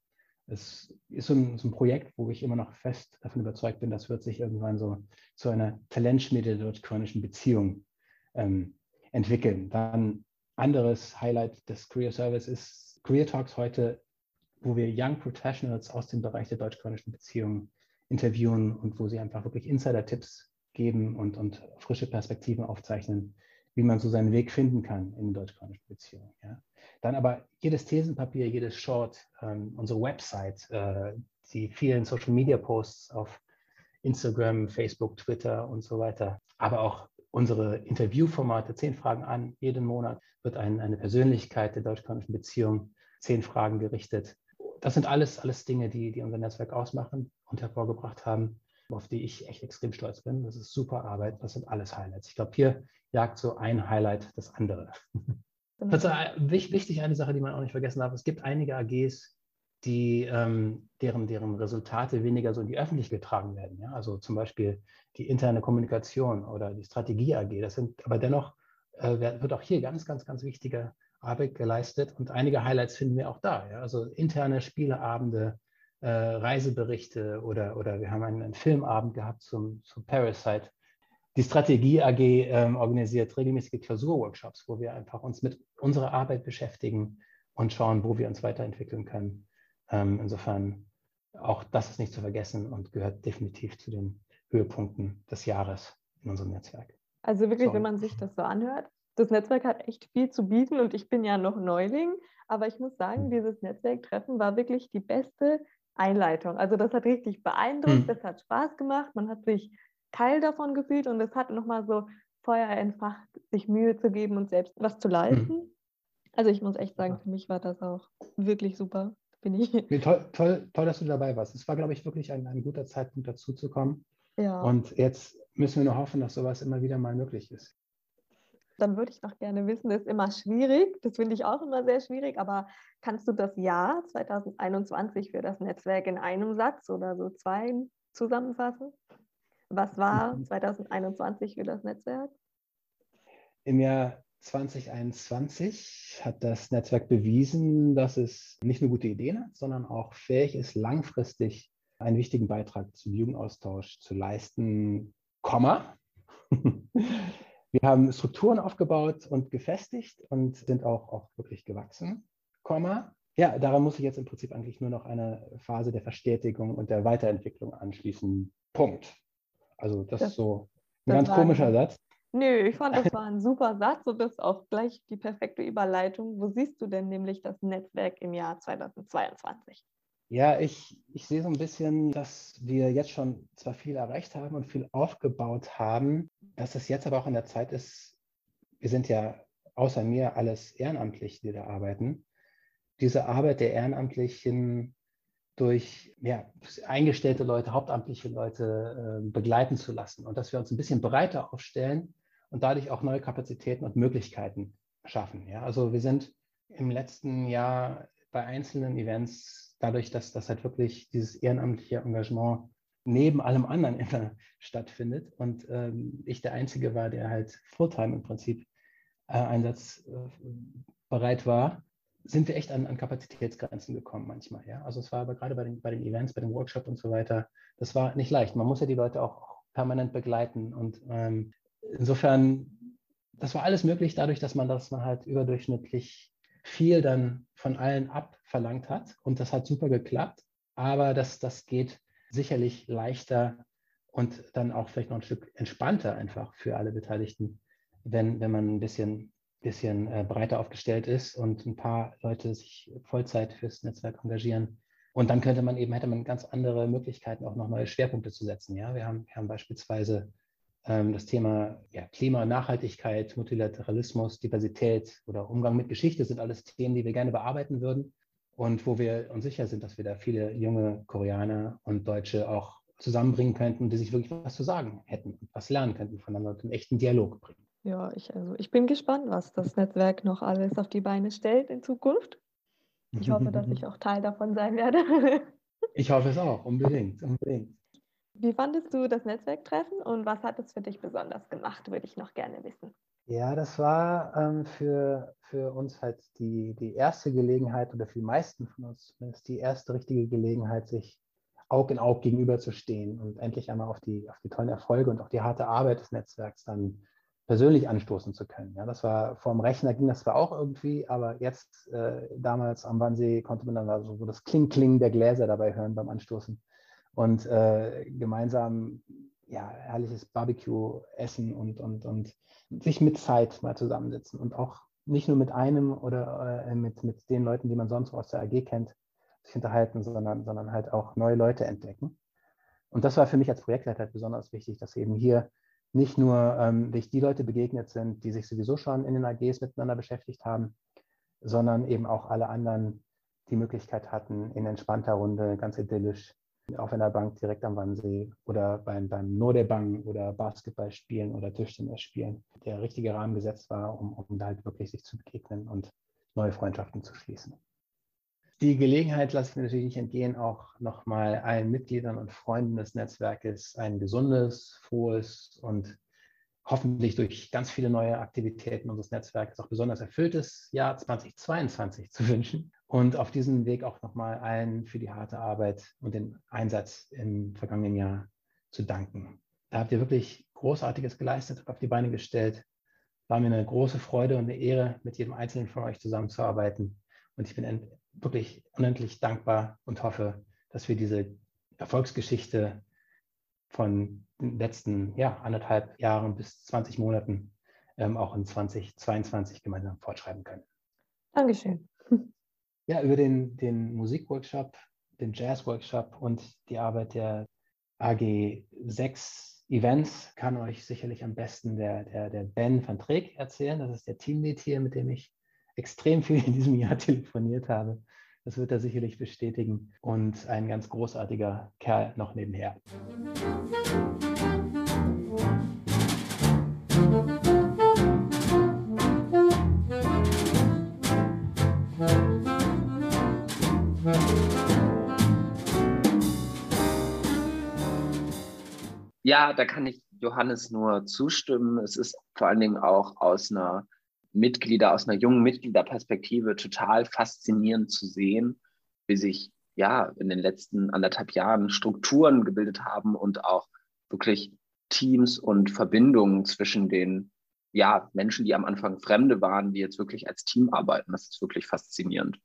Es ist so ein, so ein, Projekt, wo ich immer noch fest davon überzeugt bin, das wird sich irgendwann so zu einer Talentschmiede der deutsch-koreanischen Beziehung ähm, entwickeln. Dann anderes Highlight des Career Service ist Career Talks heute, wo wir Young Professionals aus dem Bereich der deutsch-koreanischen Beziehungen interviewen und wo sie einfach wirklich Insider-Tipps geben und, und frische Perspektiven aufzeichnen, wie man so seinen Weg finden kann in deutsch-koreanischen Beziehungen. Ja. Dann aber jedes Thesenpapier, jedes Short, ähm, unsere Website, äh, die vielen Social-Media-Posts auf Instagram, Facebook, Twitter und so weiter, aber auch unsere Interviewformate, zehn Fragen an, jeden Monat wird ein, eine Persönlichkeit der deutsch-koreanischen Beziehung, zehn Fragen gerichtet. Das sind alles, alles Dinge, die, die unser Netzwerk ausmachen und hervorgebracht haben, auf die ich echt extrem stolz bin. Das ist super Arbeit, das sind alles Highlights. Ich glaube, hier jagt so ein Highlight das andere. Das ist wichtig, eine Sache, die man auch nicht vergessen darf. Es gibt einige AGs, die, ähm, deren, deren Resultate weniger so in die Öffentlichkeit getragen werden. Ja? Also zum Beispiel die interne Kommunikation oder die Strategie AG. Das sind aber dennoch äh, wird auch hier ganz, ganz, ganz wichtige Arbeit geleistet und einige Highlights finden wir auch da. Ja? Also interne Spieleabende, äh, Reiseberichte oder, oder wir haben einen, einen Filmabend gehabt zum, zum Parasite. Die Strategie AG ähm, organisiert regelmäßige Klausurworkshops, wo wir einfach uns mit unserer Arbeit beschäftigen und schauen, wo wir uns weiterentwickeln können. Ähm, insofern auch das ist nicht zu vergessen und gehört definitiv zu den Höhepunkten des Jahres in unserem Netzwerk. Also wirklich, so. wenn man sich das so anhört, das Netzwerk hat echt viel zu bieten und ich bin ja noch Neuling, aber ich muss sagen, hm. dieses Netzwerktreffen war wirklich die beste Einleitung. Also das hat richtig beeindruckt, hm. das hat Spaß gemacht, man hat sich Teil davon gefühlt und es hat nochmal so Feuer entfacht, sich Mühe zu geben und selbst was zu leisten. Hm. Also ich muss echt sagen, für mich war das auch wirklich super bin ich. Nee, toll, toll, toll, dass du dabei warst. Es war, glaube ich, wirklich ein, ein guter Zeitpunkt dazu zu kommen. Ja. Und jetzt müssen wir nur hoffen, dass sowas immer wieder mal möglich ist. Dann würde ich noch gerne wissen, das ist immer schwierig, das finde ich auch immer sehr schwierig, aber kannst du das Jahr 2021 für das Netzwerk in einem Satz oder so zwei zusammenfassen? Was war 2021 für das Netzwerk? Im Jahr 2021 hat das Netzwerk bewiesen, dass es nicht nur gute Ideen hat, sondern auch fähig ist, langfristig einen wichtigen Beitrag zum Jugendaustausch zu leisten. Komma. Wir haben Strukturen aufgebaut und gefestigt und sind auch, auch wirklich gewachsen. Komma. Ja, daran muss ich jetzt im Prinzip eigentlich nur noch eine Phase der Verstetigung und der Weiterentwicklung anschließen. Punkt. Also das, das ist so ein ganz komischer Satz. Nö, ich fand, das war ein super Satz und das ist auch gleich die perfekte Überleitung. Wo siehst du denn nämlich das Netzwerk im Jahr 2022? Ja, ich, ich sehe so ein bisschen, dass wir jetzt schon zwar viel erreicht haben und viel aufgebaut haben, dass es jetzt aber auch an der Zeit ist, wir sind ja außer mir alles ehrenamtlich, die da arbeiten, diese Arbeit der Ehrenamtlichen durch ja, eingestellte Leute, hauptamtliche Leute äh, begleiten zu lassen und dass wir uns ein bisschen breiter aufstellen und dadurch auch neue Kapazitäten und Möglichkeiten schaffen. Ja? Also wir sind im letzten Jahr bei einzelnen Events, dadurch, dass das halt wirklich dieses ehrenamtliche Engagement neben allem anderen immer stattfindet und ähm, ich der Einzige war, der halt Fulltime im Prinzip äh, einsatzbereit war, sind wir echt an, an, Kapazitätsgrenzen gekommen manchmal. Ja? Also es war aber gerade bei den, bei den Events, bei den Workshops und so weiter, das war nicht leicht. Man muss ja die Leute auch permanent begleiten und ähm, insofern, das war alles möglich dadurch, dass man, dass man halt überdurchschnittlich viel dann von allen abverlangt hat und das hat super geklappt, aber das, das geht sicherlich leichter und dann auch vielleicht noch ein Stück entspannter einfach für alle Beteiligten, wenn, wenn man ein bisschen, bisschen äh, breiter aufgestellt ist und ein paar Leute sich Vollzeit fürs Netzwerk engagieren. Und dann könnte man eben, hätte man ganz andere Möglichkeiten, auch noch neue Schwerpunkte zu setzen. Ja, wir haben, wir haben beispielsweise das Thema ja, Klima, Nachhaltigkeit, Multilateralismus, Diversität oder Umgang mit Geschichte sind alles Themen, die wir gerne bearbeiten würden und wo wir uns sicher sind, dass wir da viele junge Koreaner und Deutsche auch zusammenbringen könnten, die sich wirklich was zu sagen hätten und was lernen könnten voneinander und einen echten Dialog bringen. Ja, ich, also ich bin gespannt, was das Netzwerk noch alles auf die Beine stellt in Zukunft. Ich hoffe, dass ich auch Teil davon sein werde. ich hoffe es auch, unbedingt, unbedingt. Wie fandest du das Netzwerktreffen und was hat es für dich besonders gemacht, würde ich noch gerne wissen. Ja, das war ähm, für, für uns halt die, die erste Gelegenheit oder für die meisten von uns zumindest die erste richtige Gelegenheit, sich Aug in Aug gegenüberzustehen und endlich einmal auf die, auf die tollen Erfolge und auch die harte Arbeit des Netzwerks dann persönlich anstoßen zu können. Ja, das war vor dem Rechner ging das zwar auch irgendwie, aber jetzt äh, damals am Wannsee konnte man dann also so das Kling-Kling der Gläser dabei hören beim Anstoßen und äh, gemeinsam ja, herrliches Barbecue essen und, und, und sich mit Zeit mal zusammensetzen und auch nicht nur mit einem oder äh, mit, mit den Leuten, die man sonst aus der AG kennt, sich unterhalten, sondern, sondern halt auch neue Leute entdecken. Und das war für mich als Projektleiter halt besonders wichtig, dass eben hier nicht nur ähm, die Leute begegnet sind, die sich sowieso schon in den AGs miteinander beschäftigt haben, sondern eben auch alle anderen die Möglichkeit hatten, in entspannter Runde ganz idyllisch auf einer Bank direkt am Wannsee oder beim, beim Nordebang oder Basketball spielen oder Tischtennis spielen. Der richtige Rahmen gesetzt war, um, um da halt wirklich sich zu begegnen und neue Freundschaften zu schließen. Die Gelegenheit lasse ich mir natürlich nicht entgehen, auch nochmal allen Mitgliedern und Freunden des Netzwerkes ein gesundes, frohes und hoffentlich durch ganz viele neue Aktivitäten unseres Netzwerkes auch besonders erfülltes Jahr 2022 zu wünschen und auf diesem Weg auch nochmal allen für die harte Arbeit und den Einsatz im vergangenen Jahr zu danken. Da habt ihr wirklich Großartiges geleistet, auf die Beine gestellt. War mir eine große Freude und eine Ehre, mit jedem Einzelnen von euch zusammenzuarbeiten. Und ich bin wirklich unendlich dankbar und hoffe, dass wir diese Erfolgsgeschichte von den letzten ja, anderthalb Jahren bis 20 Monaten ähm, auch in 2022 gemeinsam fortschreiben können. Dankeschön ja, über den, den Musikworkshop, den Jazzworkshop und die Arbeit der AG 6 Events kann euch sicherlich am besten der, der, der Ben van Treek erzählen. Das ist der Teamlead hier, mit dem ich extrem viel in diesem Jahr telefoniert habe. Das wird er sicherlich bestätigen und ein ganz großartiger Kerl noch nebenher. Ja, da kann ich Johannes nur zustimmen. Es ist vor allen Dingen auch aus einer Mitglieder, aus einer jungen Mitgliederperspektive total faszinierend zu sehen, wie sich ja in den letzten anderthalb Jahren Strukturen gebildet haben und auch wirklich Teams und Verbindungen zwischen den ja, Menschen, die am Anfang Fremde waren, die jetzt wirklich als Team arbeiten. Das ist wirklich faszinierend.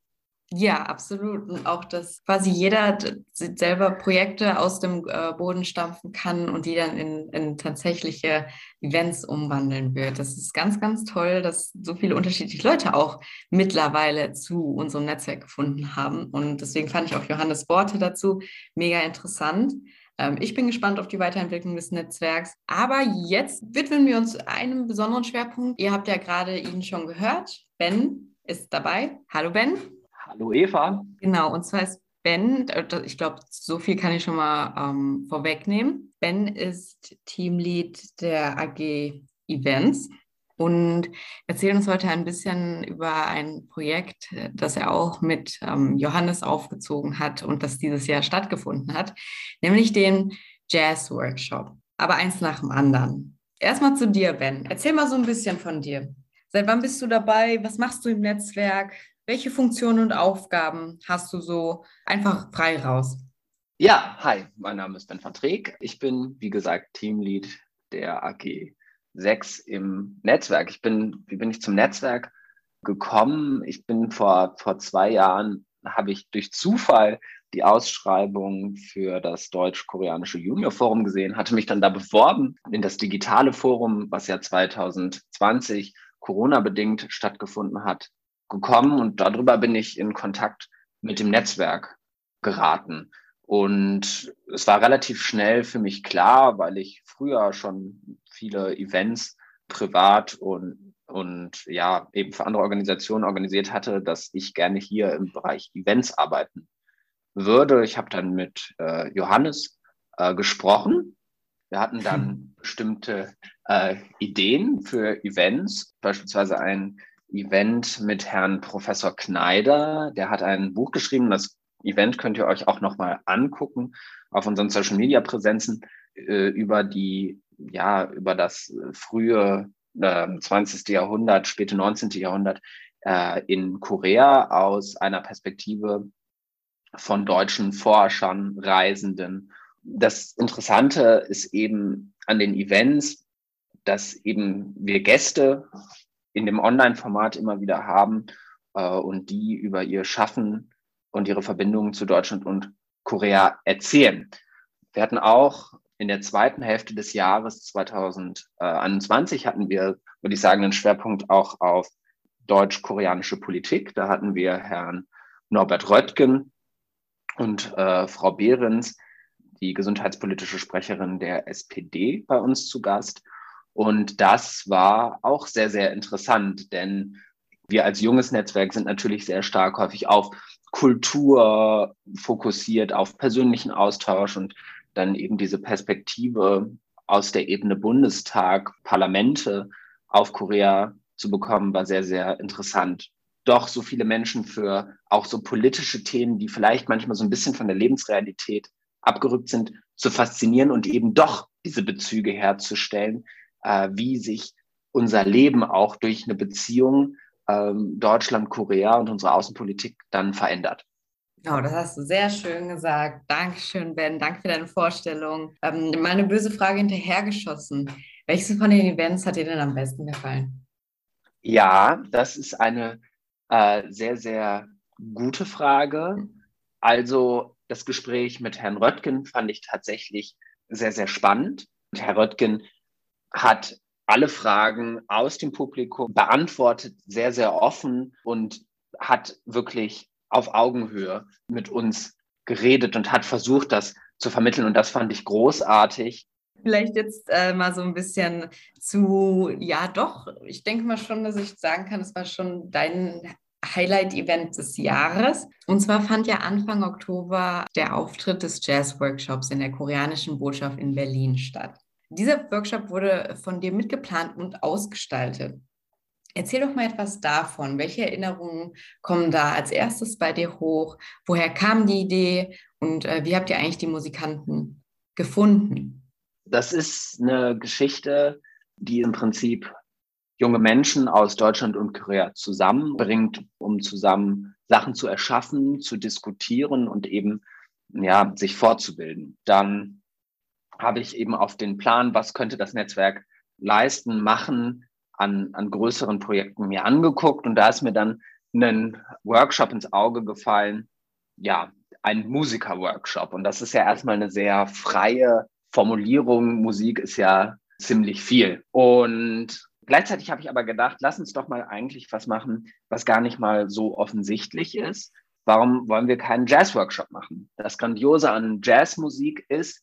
Ja, absolut. Und auch, dass quasi jeder selber Projekte aus dem äh, Boden stampfen kann und die dann in, in, tatsächliche Events umwandeln wird. Das ist ganz, ganz toll, dass so viele unterschiedliche Leute auch mittlerweile zu unserem Netzwerk gefunden haben. Und deswegen fand ich auch Johannes Worte dazu mega interessant. Ähm, ich bin gespannt auf die Weiterentwicklung des Netzwerks. Aber jetzt widmen wir uns einem besonderen Schwerpunkt. Ihr habt ja gerade ihn schon gehört. Ben ist dabei. Hallo Ben. Hallo Eva. Genau, und zwar ist Ben, äh, ich glaube, so viel kann ich schon mal ähm, vorwegnehmen. Ben ist Teamlead der AG Events und erzählt uns heute ein bisschen über ein Projekt, das er auch mit ähm, Johannes aufgezogen hat und das dieses Jahr stattgefunden hat, nämlich den Jazz Workshop. Aber eins nach dem anderen. Erstmal zu dir, Ben. Erzähl mal so ein bisschen von dir. Seit wann bist du dabei? Was machst du im Netzwerk? Welche Funktionen und Aufgaben hast du so einfach frei raus? Ja, hi, mein Name ist Ben van Treek. Ich bin, wie gesagt, Teamlead der AG 6 im Netzwerk. Ich bin, wie bin ich zum Netzwerk gekommen? Ich bin vor, vor zwei Jahren, habe ich durch Zufall die Ausschreibung für das deutsch-koreanische Junior Forum gesehen, hatte mich dann da beworben in das digitale Forum, was ja 2020 Corona-bedingt stattgefunden hat, gekommen und darüber bin ich in Kontakt mit dem Netzwerk geraten. Und es war relativ schnell für mich klar, weil ich früher schon viele Events privat und, und ja, eben für andere Organisationen organisiert hatte, dass ich gerne hier im Bereich Events arbeiten würde. Ich habe dann mit äh, Johannes äh, gesprochen. Wir hatten dann bestimmte äh, Ideen für Events, beispielsweise ein Event mit Herrn Professor Kneider. Der hat ein Buch geschrieben, das Event könnt ihr euch auch nochmal angucken auf unseren Social Media Präsenzen äh, über die, ja, über das frühe äh, 20. Jahrhundert, späte 19. Jahrhundert äh, in Korea aus einer Perspektive von deutschen Forschern, Reisenden. Das Interessante ist eben an den Events, dass eben wir Gäste in dem Online-Format immer wieder haben äh, und die über ihr Schaffen und ihre Verbindungen zu Deutschland und Korea erzählen. Wir hatten auch in der zweiten Hälfte des Jahres 2021 hatten wir, würde ich sagen, einen Schwerpunkt auch auf deutsch-koreanische Politik. Da hatten wir Herrn Norbert Röttgen und äh, Frau Behrens, die gesundheitspolitische Sprecherin der SPD, bei uns zu Gast. Und das war auch sehr, sehr interessant, denn wir als junges Netzwerk sind natürlich sehr stark häufig auf Kultur fokussiert, auf persönlichen Austausch und dann eben diese Perspektive aus der Ebene Bundestag, Parlamente auf Korea zu bekommen, war sehr, sehr interessant. Doch so viele Menschen für auch so politische Themen, die vielleicht manchmal so ein bisschen von der Lebensrealität abgerückt sind, zu faszinieren und eben doch diese Bezüge herzustellen, äh, wie sich unser Leben auch durch eine Beziehung ähm, Deutschland, Korea und unsere Außenpolitik dann verändert. Genau, das hast du sehr schön gesagt. Dankeschön, Ben. Danke für deine Vorstellung. Ähm, meine böse Frage hinterhergeschossen. Welches von den Events hat dir denn am besten gefallen? Ja, das ist eine äh, sehr, sehr gute Frage. Also das Gespräch mit Herrn Röttgen fand ich tatsächlich sehr, sehr spannend. Und Herr Röttgen hat alle Fragen aus dem Publikum beantwortet, sehr, sehr offen und hat wirklich auf Augenhöhe mit uns geredet und hat versucht, das zu vermitteln. Und das fand ich großartig. Vielleicht jetzt äh, mal so ein bisschen zu, ja doch, ich denke mal schon, dass ich sagen kann, es war schon dein Highlight-Event des Jahres. Und zwar fand ja Anfang Oktober der Auftritt des Jazz-Workshops in der koreanischen Botschaft in Berlin statt. Dieser Workshop wurde von dir mitgeplant und ausgestaltet. Erzähl doch mal etwas davon. Welche Erinnerungen kommen da als erstes bei dir hoch? Woher kam die Idee und äh, wie habt ihr eigentlich die Musikanten gefunden? Das ist eine Geschichte, die im Prinzip junge Menschen aus Deutschland und Korea zusammenbringt, um zusammen Sachen zu erschaffen, zu diskutieren und eben ja, sich fortzubilden. Dann habe ich eben auf den Plan, was könnte das Netzwerk leisten, machen, an, an größeren Projekten mir angeguckt. Und da ist mir dann ein Workshop ins Auge gefallen, ja, ein Musiker-Workshop. Und das ist ja erstmal eine sehr freie Formulierung. Musik ist ja ziemlich viel. Und gleichzeitig habe ich aber gedacht, lass uns doch mal eigentlich was machen, was gar nicht mal so offensichtlich ist. Warum wollen wir keinen Jazz-Workshop machen? Das Grandiose an Jazzmusik ist,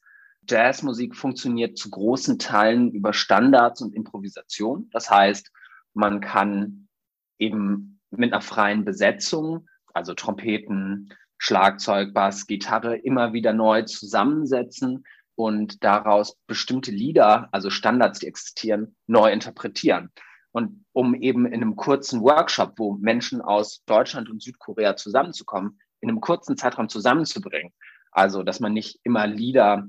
Jazzmusik funktioniert zu großen Teilen über Standards und Improvisation. Das heißt, man kann eben mit einer freien Besetzung, also Trompeten, Schlagzeug, Bass, Gitarre immer wieder neu zusammensetzen und daraus bestimmte Lieder, also Standards, die existieren, neu interpretieren. Und um eben in einem kurzen Workshop, wo Menschen aus Deutschland und Südkorea zusammenzukommen, in einem kurzen Zeitraum zusammenzubringen. Also, dass man nicht immer Lieder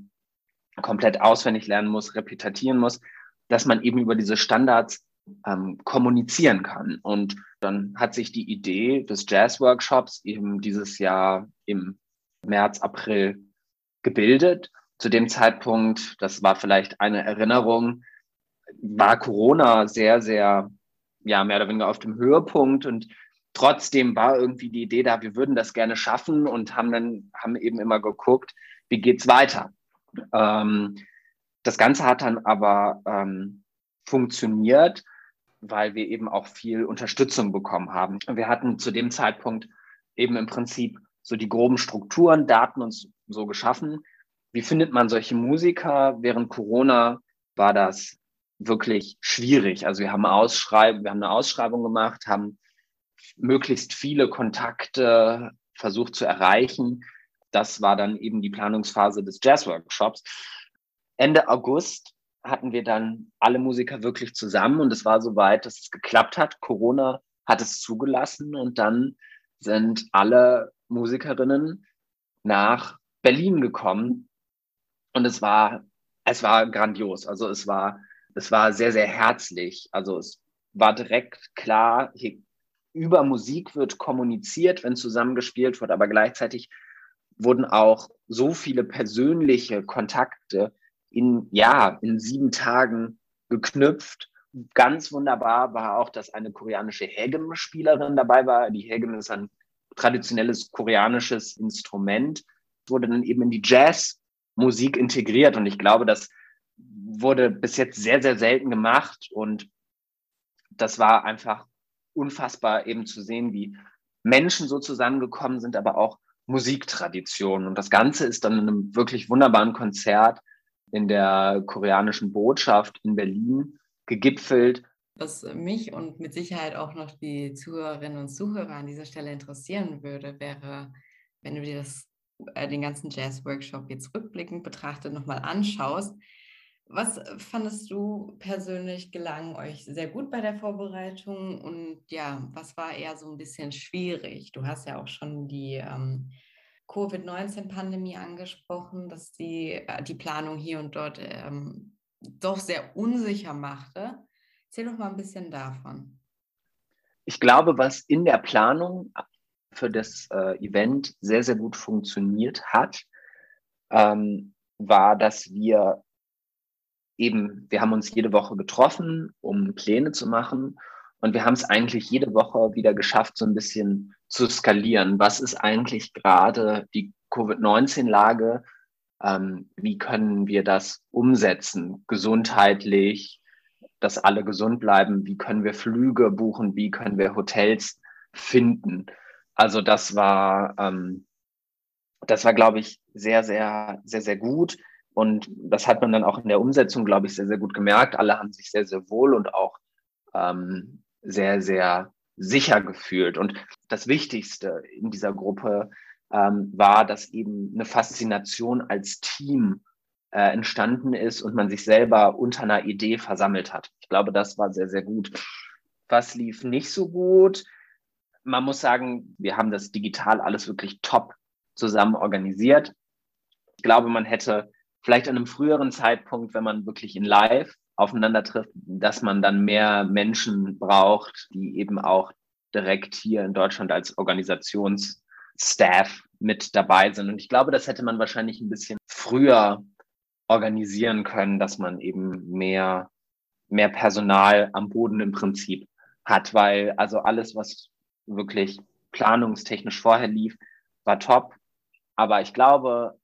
komplett auswendig lernen muss, repetieren muss, dass man eben über diese Standards ähm, kommunizieren kann. Und dann hat sich die Idee des Jazz-Workshops eben dieses Jahr im März, April gebildet. Zu dem Zeitpunkt, das war vielleicht eine Erinnerung, war Corona sehr, sehr, ja, mehr oder weniger auf dem Höhepunkt und trotzdem war irgendwie die Idee da, wir würden das gerne schaffen und haben dann, haben eben immer geguckt, wie geht's weiter? Ähm, das Ganze hat dann aber ähm, funktioniert, weil wir eben auch viel Unterstützung bekommen haben. Wir hatten zu dem Zeitpunkt eben im Prinzip so die groben Strukturen, Daten uns so geschaffen. Wie findet man solche Musiker? Während Corona war das wirklich schwierig. Also wir haben wir haben eine Ausschreibung gemacht, haben möglichst viele Kontakte versucht zu erreichen. Das war dann eben die Planungsphase des Jazzworkshops. Ende August hatten wir dann alle Musiker wirklich zusammen und es war soweit, dass es geklappt hat. Corona hat es zugelassen und dann sind alle Musikerinnen nach Berlin gekommen und es war, es war grandios. Also es war, es war sehr, sehr herzlich. Also es war direkt klar, hier über Musik wird kommuniziert, wenn zusammengespielt wird, aber gleichzeitig wurden auch so viele persönliche Kontakte in, ja, in sieben Tagen geknüpft. Ganz wunderbar war auch, dass eine koreanische Hegem-Spielerin dabei war. Die Hegem ist ein traditionelles koreanisches Instrument, wurde dann eben in die Jazzmusik integriert. Und ich glaube, das wurde bis jetzt sehr, sehr selten gemacht. Und das war einfach unfassbar eben zu sehen, wie Menschen so zusammengekommen sind, aber auch Musiktraditionen. Und das Ganze ist dann in einem wirklich wunderbaren Konzert in der koreanischen Botschaft in Berlin gegipfelt. Was mich und mit Sicherheit auch noch die Zuhörerinnen und Zuhörer an dieser Stelle interessieren würde, wäre, wenn du dir das, äh, den ganzen Jazz-Workshop jetzt rückblickend betrachtet nochmal anschaust. Was fandest du persönlich gelang euch sehr gut bei der Vorbereitung und ja, was war eher so ein bisschen schwierig? Du hast ja auch schon die ähm, Covid-19-Pandemie angesprochen, dass die, äh, die Planung hier und dort ähm, doch sehr unsicher machte. Erzähl doch mal ein bisschen davon. Ich glaube, was in der Planung für das äh, Event sehr, sehr gut funktioniert hat, ähm, war, dass wir eben, wir haben uns jede Woche getroffen, um Pläne zu machen. Und wir haben es eigentlich jede Woche wieder geschafft, so ein bisschen zu skalieren. Was ist eigentlich gerade die Covid-19-Lage? Ähm, wie können wir das umsetzen, gesundheitlich, dass alle gesund bleiben? Wie können wir Flüge buchen? Wie können wir Hotels finden? Also das war, ähm, das war, glaube ich, sehr, sehr, sehr, sehr gut. Und das hat man dann auch in der Umsetzung, glaube ich, sehr, sehr gut gemerkt. Alle haben sich sehr, sehr wohl und auch ähm, sehr, sehr sicher gefühlt. Und das Wichtigste in dieser Gruppe ähm, war, dass eben eine Faszination als Team äh, entstanden ist und man sich selber unter einer Idee versammelt hat. Ich glaube, das war sehr, sehr gut. Was lief nicht so gut? Man muss sagen, wir haben das digital alles wirklich top zusammen organisiert. Ich glaube, man hätte vielleicht an einem früheren Zeitpunkt, wenn man wirklich in Live aufeinander trifft, dass man dann mehr Menschen braucht, die eben auch direkt hier in Deutschland als Organisationsstaff mit dabei sind. Und ich glaube, das hätte man wahrscheinlich ein bisschen früher organisieren können, dass man eben mehr, mehr Personal am Boden im Prinzip hat, weil also alles, was wirklich planungstechnisch vorher lief, war top. Aber ich glaube,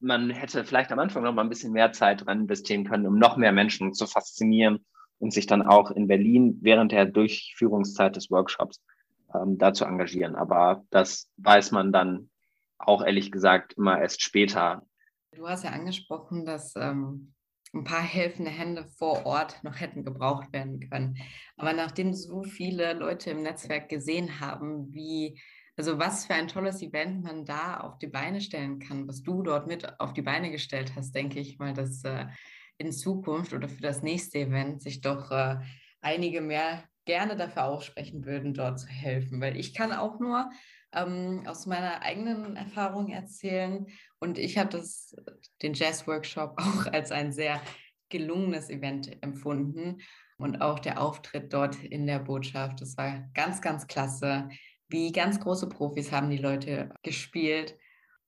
man hätte vielleicht am Anfang noch mal ein bisschen mehr Zeit dran investieren können, um noch mehr Menschen zu faszinieren und sich dann auch in Berlin während der Durchführungszeit des Workshops ähm, da zu engagieren. Aber das weiß man dann auch ehrlich gesagt immer erst später. Du hast ja angesprochen, dass ähm, ein paar helfende Hände vor Ort noch hätten gebraucht werden können. Aber nachdem so viele Leute im Netzwerk gesehen haben, wie Also was für ein tolles Event man da auf die Beine stellen kann, was du dort mit auf die Beine gestellt hast, denke ich mal, dass äh, in Zukunft oder für das nächste Event sich doch äh, einige mehr gerne dafür aussprechen würden, dort zu helfen. Weil ich kann auch nur ähm, aus meiner eigenen Erfahrung erzählen und ich habe den Jazz-Workshop auch als ein sehr gelungenes Event empfunden und auch der Auftritt dort in der Botschaft. Das war ganz, ganz klasse. Wie ganz große Profis haben die Leute gespielt.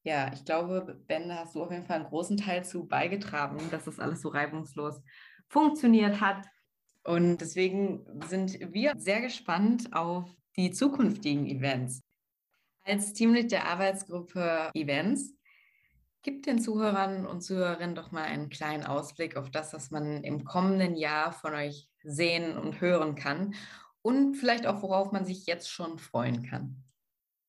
Ja, ich glaube, Ben, da hast du auf jeden Fall einen großen Teil zu beigetragen, dass das alles so reibungslos funktioniert hat. Und deswegen sind wir sehr gespannt auf die zukünftigen Events. Als Teamlead der Arbeitsgruppe Events Gib den Zuhörern und Zuhörerinnen doch mal einen kleinen Ausblick auf das, was man im kommenden Jahr von euch sehen und hören kann und vielleicht auch, worauf man sich jetzt schon freuen kann.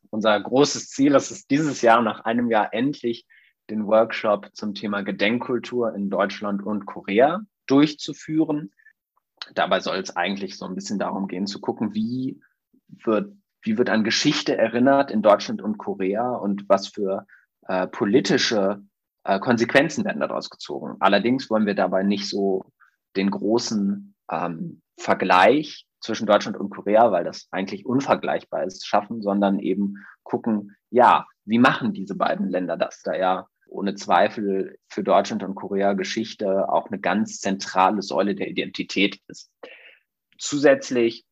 Unser großes Ziel ist es, dieses Jahr nach einem Jahr endlich den Workshop zum Thema Gedenkkultur in Deutschland und Korea durchzuführen. Dabei soll es eigentlich so ein bisschen darum gehen, zu gucken, wie wird, wie wird an Geschichte erinnert in Deutschland und Korea und was für äh, politische äh, Konsequenzen werden daraus gezogen. Allerdings wollen wir dabei nicht so den großen ähm, Vergleich zwischen Deutschland und Korea, weil das eigentlich unvergleichbar ist, schaffen, sondern eben gucken, ja, wie machen diese beiden Länder das, da ja ohne Zweifel für Deutschland und Korea Geschichte auch eine ganz zentrale Säule der Identität ist. Zusätzlich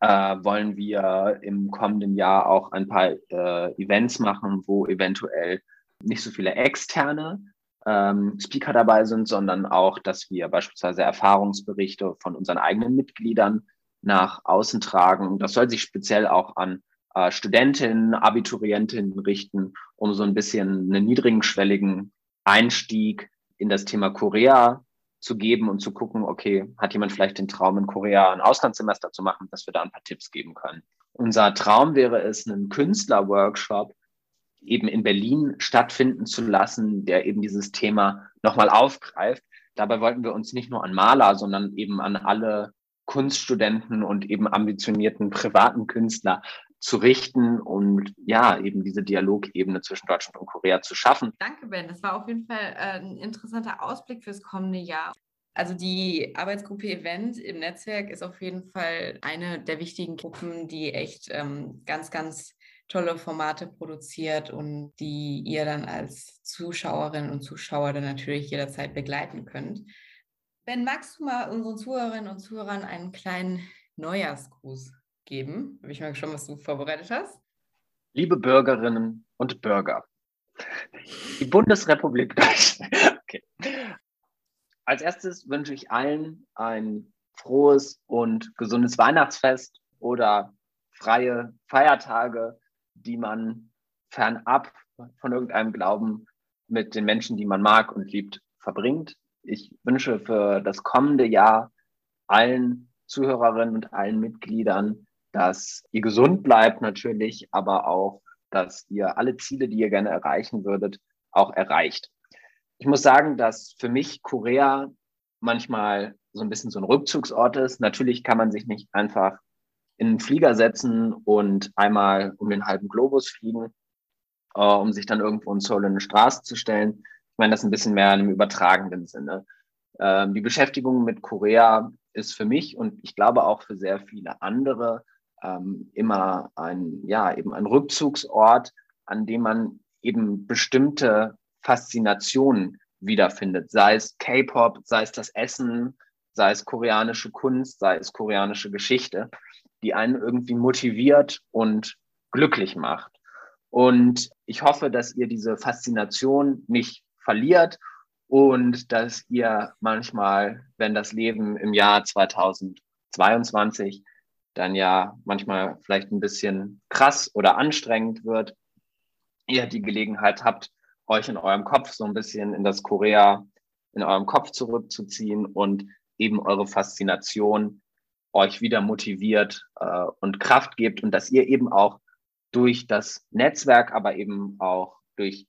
äh, wollen wir im kommenden Jahr auch ein paar äh, Events machen, wo eventuell nicht so viele externe ähm, Speaker dabei sind, sondern auch, dass wir beispielsweise Erfahrungsberichte von unseren eigenen Mitgliedern nach außen tragen. Das soll sich speziell auch an äh, Studentinnen, Abiturientinnen richten, um so ein bisschen einen niedrigschwelligen Einstieg in das Thema Korea zu geben und zu gucken, okay, hat jemand vielleicht den Traum, in Korea ein Auslandssemester zu machen, dass wir da ein paar Tipps geben können. Unser Traum wäre es, einen Künstlerworkshop eben in Berlin stattfinden zu lassen, der eben dieses Thema nochmal aufgreift. Dabei wollten wir uns nicht nur an Maler, sondern eben an alle Kunststudenten und eben ambitionierten privaten Künstler zu richten und ja, eben diese Dialogebene zwischen Deutschland und Korea zu schaffen. Danke, Ben. Das war auf jeden Fall äh, ein interessanter Ausblick fürs kommende Jahr. Also die Arbeitsgruppe Event im Netzwerk ist auf jeden Fall eine der wichtigen Gruppen, die echt ähm, ganz, ganz tolle Formate produziert und die ihr dann als Zuschauerinnen und Zuschauer dann natürlich jederzeit begleiten könnt. Ben, magst du mal unseren Zuhörerinnen und Zuhörern einen kleinen Neujahrsgruß geben. Habe ich mal geschaut, was du vorbereitet hast. Liebe Bürgerinnen und Bürger, die Bundesrepublik Deutschland. Okay. Als erstes wünsche ich allen ein frohes und gesundes Weihnachtsfest oder freie Feiertage, die man fernab von irgendeinem Glauben mit den Menschen, die man mag und liebt, verbringt. Ich wünsche für das kommende Jahr allen Zuhörerinnen und allen Mitgliedern dass ihr gesund bleibt natürlich, aber auch, dass ihr alle Ziele, die ihr gerne erreichen würdet, auch erreicht. Ich muss sagen, dass für mich Korea manchmal so ein bisschen so ein Rückzugsort ist. Natürlich kann man sich nicht einfach in einen Flieger setzen und einmal um den halben Globus fliegen, äh, um sich dann irgendwo in Seoul in eine Straße zu stellen. Ich meine das ein bisschen mehr in einem übertragenen Sinne. Ähm, die Beschäftigung mit Korea ist für mich und ich glaube auch für sehr viele andere ähm, immer ein, ja, eben ein Rückzugsort, an dem man eben bestimmte Faszinationen wiederfindet, sei es K-Pop, sei es das Essen, sei es koreanische Kunst, sei es koreanische Geschichte, die einen irgendwie motiviert und glücklich macht. Und ich hoffe, dass ihr diese Faszination nicht verliert und dass ihr manchmal, wenn das Leben im Jahr 2022 dann ja manchmal vielleicht ein bisschen krass oder anstrengend wird, ihr die Gelegenheit habt, euch in eurem Kopf so ein bisschen in das Korea, in eurem Kopf zurückzuziehen und eben eure Faszination euch wieder motiviert äh, und Kraft gibt und dass ihr eben auch durch das Netzwerk, aber eben auch durch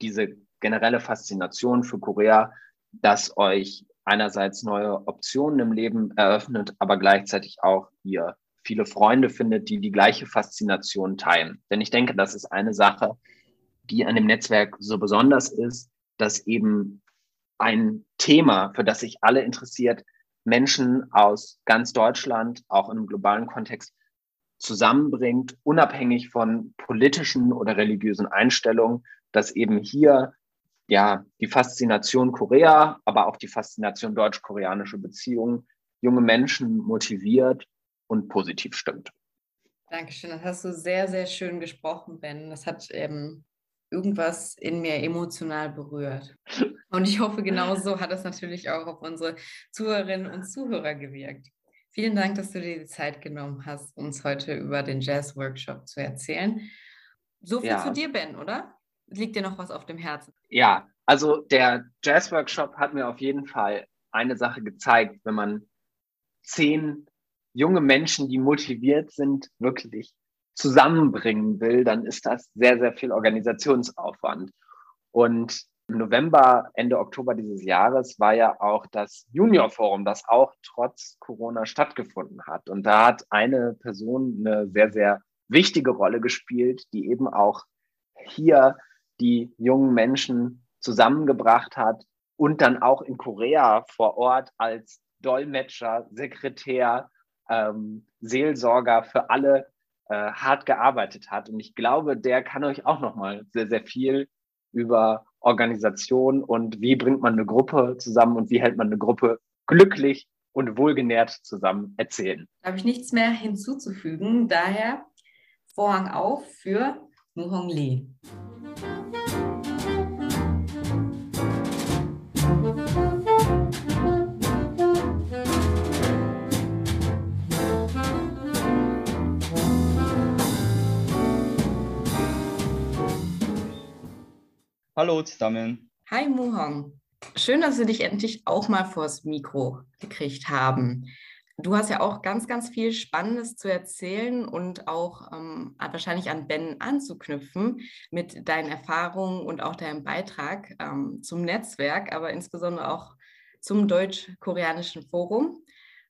diese generelle Faszination für Korea, dass euch einerseits neue Optionen im Leben eröffnet, aber gleichzeitig auch ihr viele Freunde findet, die die gleiche Faszination teilen. Denn ich denke, das ist eine Sache, die an dem Netzwerk so besonders ist, dass eben ein Thema, für das sich alle interessiert, Menschen aus ganz Deutschland, auch im globalen Kontext, zusammenbringt, unabhängig von politischen oder religiösen Einstellungen, dass eben hier ja die Faszination Korea, aber auch die Faszination deutsch-koreanische Beziehungen junge Menschen motiviert und positiv stimmt. Dankeschön, das hast du sehr, sehr schön gesprochen, Ben. Das hat ähm, irgendwas in mir emotional berührt. Und ich hoffe, genauso hat es natürlich auch auf unsere Zuhörerinnen und Zuhörer gewirkt. Vielen Dank, dass du dir die Zeit genommen hast, uns heute über den Jazz-Workshop zu erzählen. So viel ja. zu dir, Ben, oder? Liegt dir noch was auf dem Herzen? Ja, also der Jazz-Workshop hat mir auf jeden Fall eine Sache gezeigt, wenn man zehn junge Menschen, die motiviert sind, wirklich zusammenbringen will, dann ist das sehr, sehr viel Organisationsaufwand. Und im November, Ende Oktober dieses Jahres war ja auch das Junior Forum, das auch trotz Corona stattgefunden hat. Und da hat eine Person eine sehr, sehr wichtige Rolle gespielt, die eben auch hier die jungen Menschen zusammengebracht hat und dann auch in Korea vor Ort als Dolmetscher, Sekretär, ähm, Seelsorger für alle äh, hart gearbeitet hat. Und ich glaube, der kann euch auch nochmal sehr, sehr viel über Organisation und wie bringt man eine Gruppe zusammen und wie hält man eine Gruppe glücklich und wohlgenährt zusammen erzählen. Da habe ich nichts mehr hinzuzufügen. Daher Vorhang auf für Muhong Lee. Hallo zusammen. Hi Muhong. Schön, dass wir dich endlich auch mal vors Mikro gekriegt haben. Du hast ja auch ganz, ganz viel Spannendes zu erzählen und auch ähm, wahrscheinlich an Ben anzuknüpfen mit deinen Erfahrungen und auch deinem Beitrag ähm, zum Netzwerk, aber insbesondere auch zum Deutsch-Koreanischen Forum.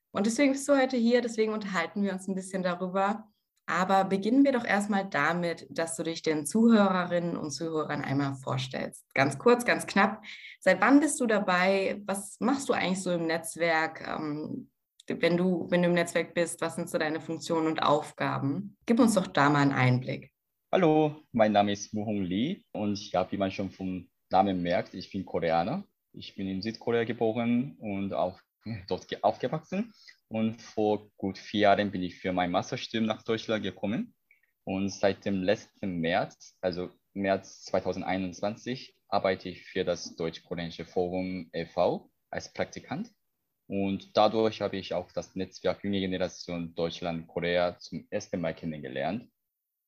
Und deswegen bist du heute hier, deswegen unterhalten wir uns ein bisschen darüber, aber beginnen wir doch erstmal damit, dass du dich den Zuhörerinnen und Zuhörern einmal vorstellst. Ganz kurz, ganz knapp. Seit wann bist du dabei? Was machst du eigentlich so im Netzwerk? Ähm, wenn du, wenn du im Netzwerk bist, was sind so deine Funktionen und Aufgaben? Gib uns doch da mal einen Einblick. Hallo, mein Name ist Muhong Lee und ja, wie man schon vom Namen merkt, ich bin Koreaner. Ich bin in Südkorea geboren und auch dort aufgewachsen und vor gut vier Jahren bin ich für mein Masterstudium nach Deutschland gekommen. Und seit dem letzten März, also März 2021, arbeite ich für das Deutsch-Koreanische Forum e.V. als Praktikant. Und dadurch habe ich auch das Netzwerk Junge Generation Deutschland-Korea zum ersten Mal kennengelernt.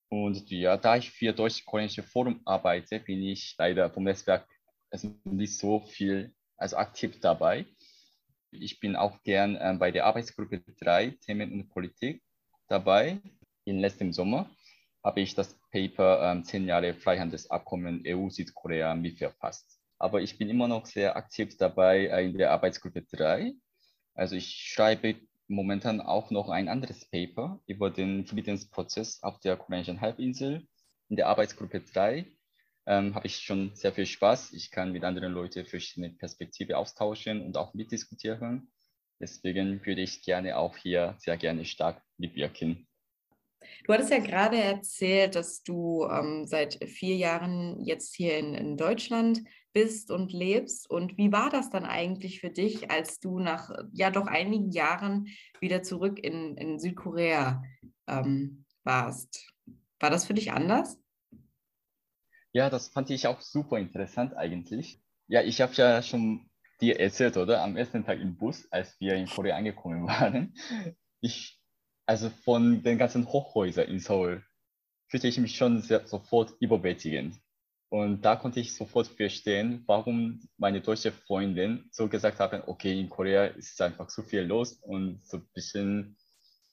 Und ja, da ich für Deutsch-Koreanische Forum arbeite, bin ich leider vom Netzwerk nicht so viel also aktiv dabei. Ich bin auch gern äh, bei der Arbeitsgruppe 3 Themen und Politik dabei. Im letzten Sommer habe ich das Paper ähm, 10 Jahre Freihandelsabkommen EU-Südkorea mitverfasst. Aber ich bin immer noch sehr aktiv dabei äh, in der Arbeitsgruppe 3. Also ich schreibe momentan auch noch ein anderes Paper über den Friedensprozess auf der koreanischen Halbinsel in der Arbeitsgruppe 3 ähm, habe ich schon sehr viel Spaß. Ich kann mit anderen Leuten verschiedene Perspektiven austauschen und auch mitdiskutieren. Deswegen würde ich gerne auch hier sehr gerne stark mitwirken. Du hattest ja gerade erzählt, dass du ähm, seit vier Jahren jetzt hier in, in, Deutschland bist und lebst. Und wie war das dann eigentlich für dich, als du nach ja doch einigen Jahren wieder zurück in, in Südkorea ähm, warst? War das für dich anders? Ja, das fand ich auch super interessant eigentlich. Ja, ich habe ja schon dir erzählt, oder? Am ersten Tag im Bus, als wir in Korea angekommen waren. Ich, also von den ganzen Hochhäusern in Seoul, fühlte ich mich schon sehr, sofort überwältigend. Und da konnte ich sofort verstehen, warum meine deutsche Freundin so gesagt haben, okay, in Korea ist einfach zu viel los und so ein bisschen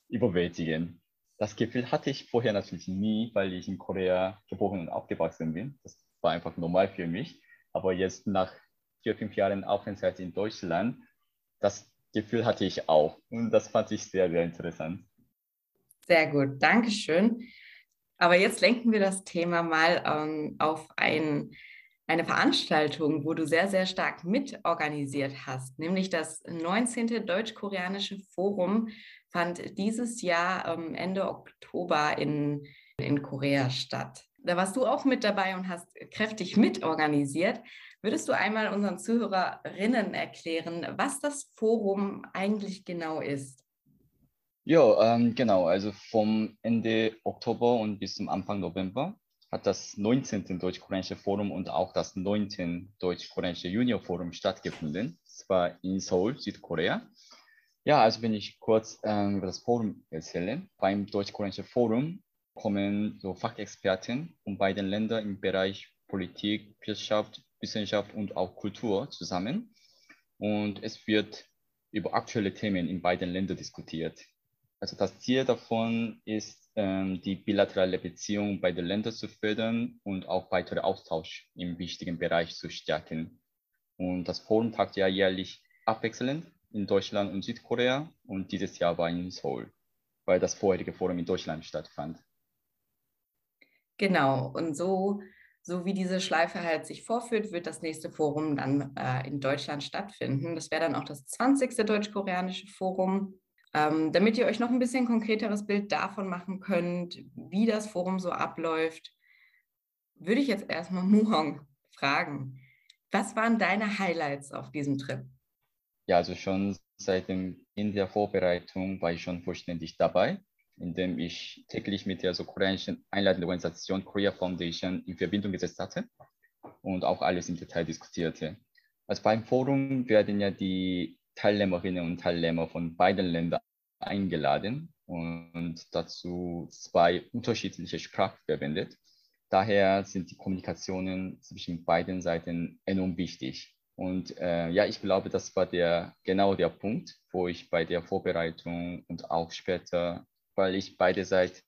überwältigend. Das Gefühl hatte ich vorher natürlich nie, weil ich in Korea geboren und aufgewachsen bin. Das war einfach normal für mich. Aber jetzt nach vier, fünf Jahren Aufenthalt in Deutschland, das Gefühl hatte ich auch. Und das fand ich sehr, sehr interessant. Sehr gut, Dankeschön. Aber jetzt lenken wir das Thema mal ähm, auf ein, eine Veranstaltung, wo du sehr, sehr stark mitorganisiert hast, nämlich das 19. Deutsch-Koreanische Forum fand dieses Jahr ähm, Ende Oktober in, in Korea statt. Da warst du auch mit dabei und hast kräftig mitorganisiert. Würdest du einmal unseren Zuhörerinnen erklären, was das Forum eigentlich genau ist? Ja, ähm, genau. Also vom Ende Oktober und bis zum Anfang November hat das 19. Deutsch-Koreanische Forum und auch das 9. Deutsch-Koreanische Junior Forum stattgefunden. Zwar in Seoul, Südkorea. Ja, also wenn ich kurz ähm, über das Forum erzähle. Beim Deutsch-Koreanischen Forum kommen so Fachexperten von beiden Ländern im Bereich Politik, Wirtschaft, Wissenschaft und auch Kultur zusammen. Und es wird über aktuelle Themen in beiden Ländern diskutiert. Also das Ziel davon ist, ähm, die bilaterale Beziehung beider Länder zu fördern und auch weitere Austausch im wichtigen Bereich zu stärken. Und das Forum tagt ja jährlich abwechselnd in Deutschland und Südkorea und dieses Jahr war in Seoul, weil das vorherige Forum in Deutschland stattfand. Genau, und so, so wie diese Schleife halt sich vorführt, wird das nächste Forum dann äh, in Deutschland stattfinden. Das wäre dann auch das 20. Deutsch-Koreanische Forum. Ähm, damit ihr euch noch ein bisschen konkreteres Bild davon machen könnt, wie das Forum so abläuft, würde ich jetzt erstmal Muhong fragen. Was waren deine Highlights auf diesem Trip? Ja, also schon seit dem in der Vorbereitung war ich schon vollständig dabei in dem ich täglich mit der so koreanischen einleitenden Organisation Korea Foundation in Verbindung gesetzt hatte und auch alles im Detail diskutierte. Also beim Forum werden ja die Teilnehmerinnen und Teilnehmer von beiden Ländern eingeladen und dazu zwei unterschiedliche Sprachen verwendet. Daher sind die Kommunikationen zwischen beiden Seiten enorm wichtig. Und äh, ja, ich glaube, das war der genau der Punkt, wo ich bei der Vorbereitung und auch später weil ich beide Seiten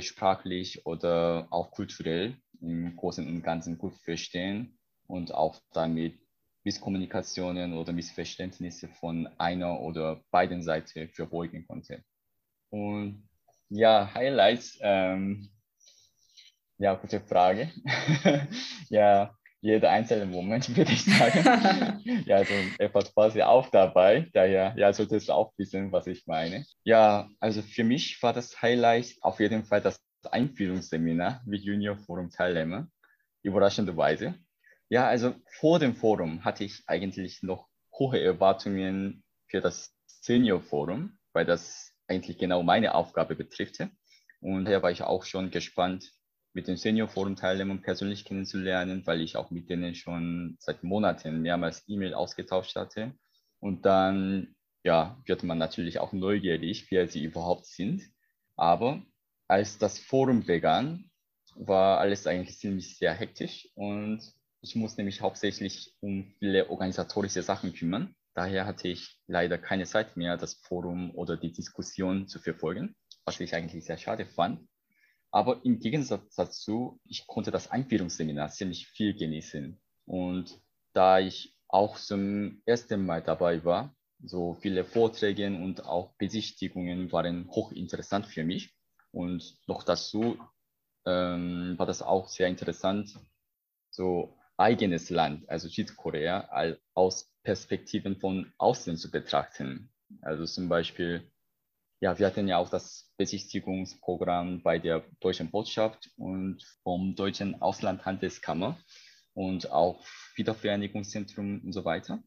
sprachlich oder auch kulturell im Großen und Ganzen gut verstehen und auch damit Misskommunikationen oder Missverständnisse von einer oder beiden Seiten verbeugen konnte. Und ja, Highlights, ähm, ja, gute Frage. ja, jeder einzelne Moment, würde ich sagen. ja, also etwas quasi auch dabei. Daher, ja, solltest du auch wissen, was ich meine. Ja, also für mich war das Highlight auf jeden Fall das Einführungsseminar mit Junior Forum Teilnehmer. Überraschenderweise. Ja, also vor dem Forum hatte ich eigentlich noch hohe Erwartungen für das Senior Forum, weil das eigentlich genau meine Aufgabe betrifft. Und daher war ich auch schon gespannt, mit den Senior Forum Teilnehmern persönlich kennenzulernen, weil ich auch mit denen schon seit Monaten mehrmals E-Mail ausgetauscht hatte. Und dann ja, wird man natürlich auch neugierig, wer sie überhaupt sind. Aber als das Forum begann, war alles eigentlich ziemlich sehr hektisch und ich musste mich hauptsächlich um viele organisatorische Sachen kümmern. Daher hatte ich leider keine Zeit mehr, das Forum oder die Diskussion zu verfolgen, was ich eigentlich sehr schade fand. Aber im Gegensatz dazu, ich konnte das Einführungsseminar ziemlich viel genießen. Und da ich auch zum ersten Mal dabei war, so viele Vorträge und auch Besichtigungen waren hochinteressant für mich. Und noch dazu ähm, war das auch sehr interessant, so eigenes Land, also Südkorea, aus Perspektiven von außen zu betrachten. Also zum Beispiel ja, wir hatten ja auch das Besichtigungsprogramm bei der Deutschen Botschaft und vom Deutschen Auslandhandelskammer und auch Wiedervereinigungszentrum und so weiter.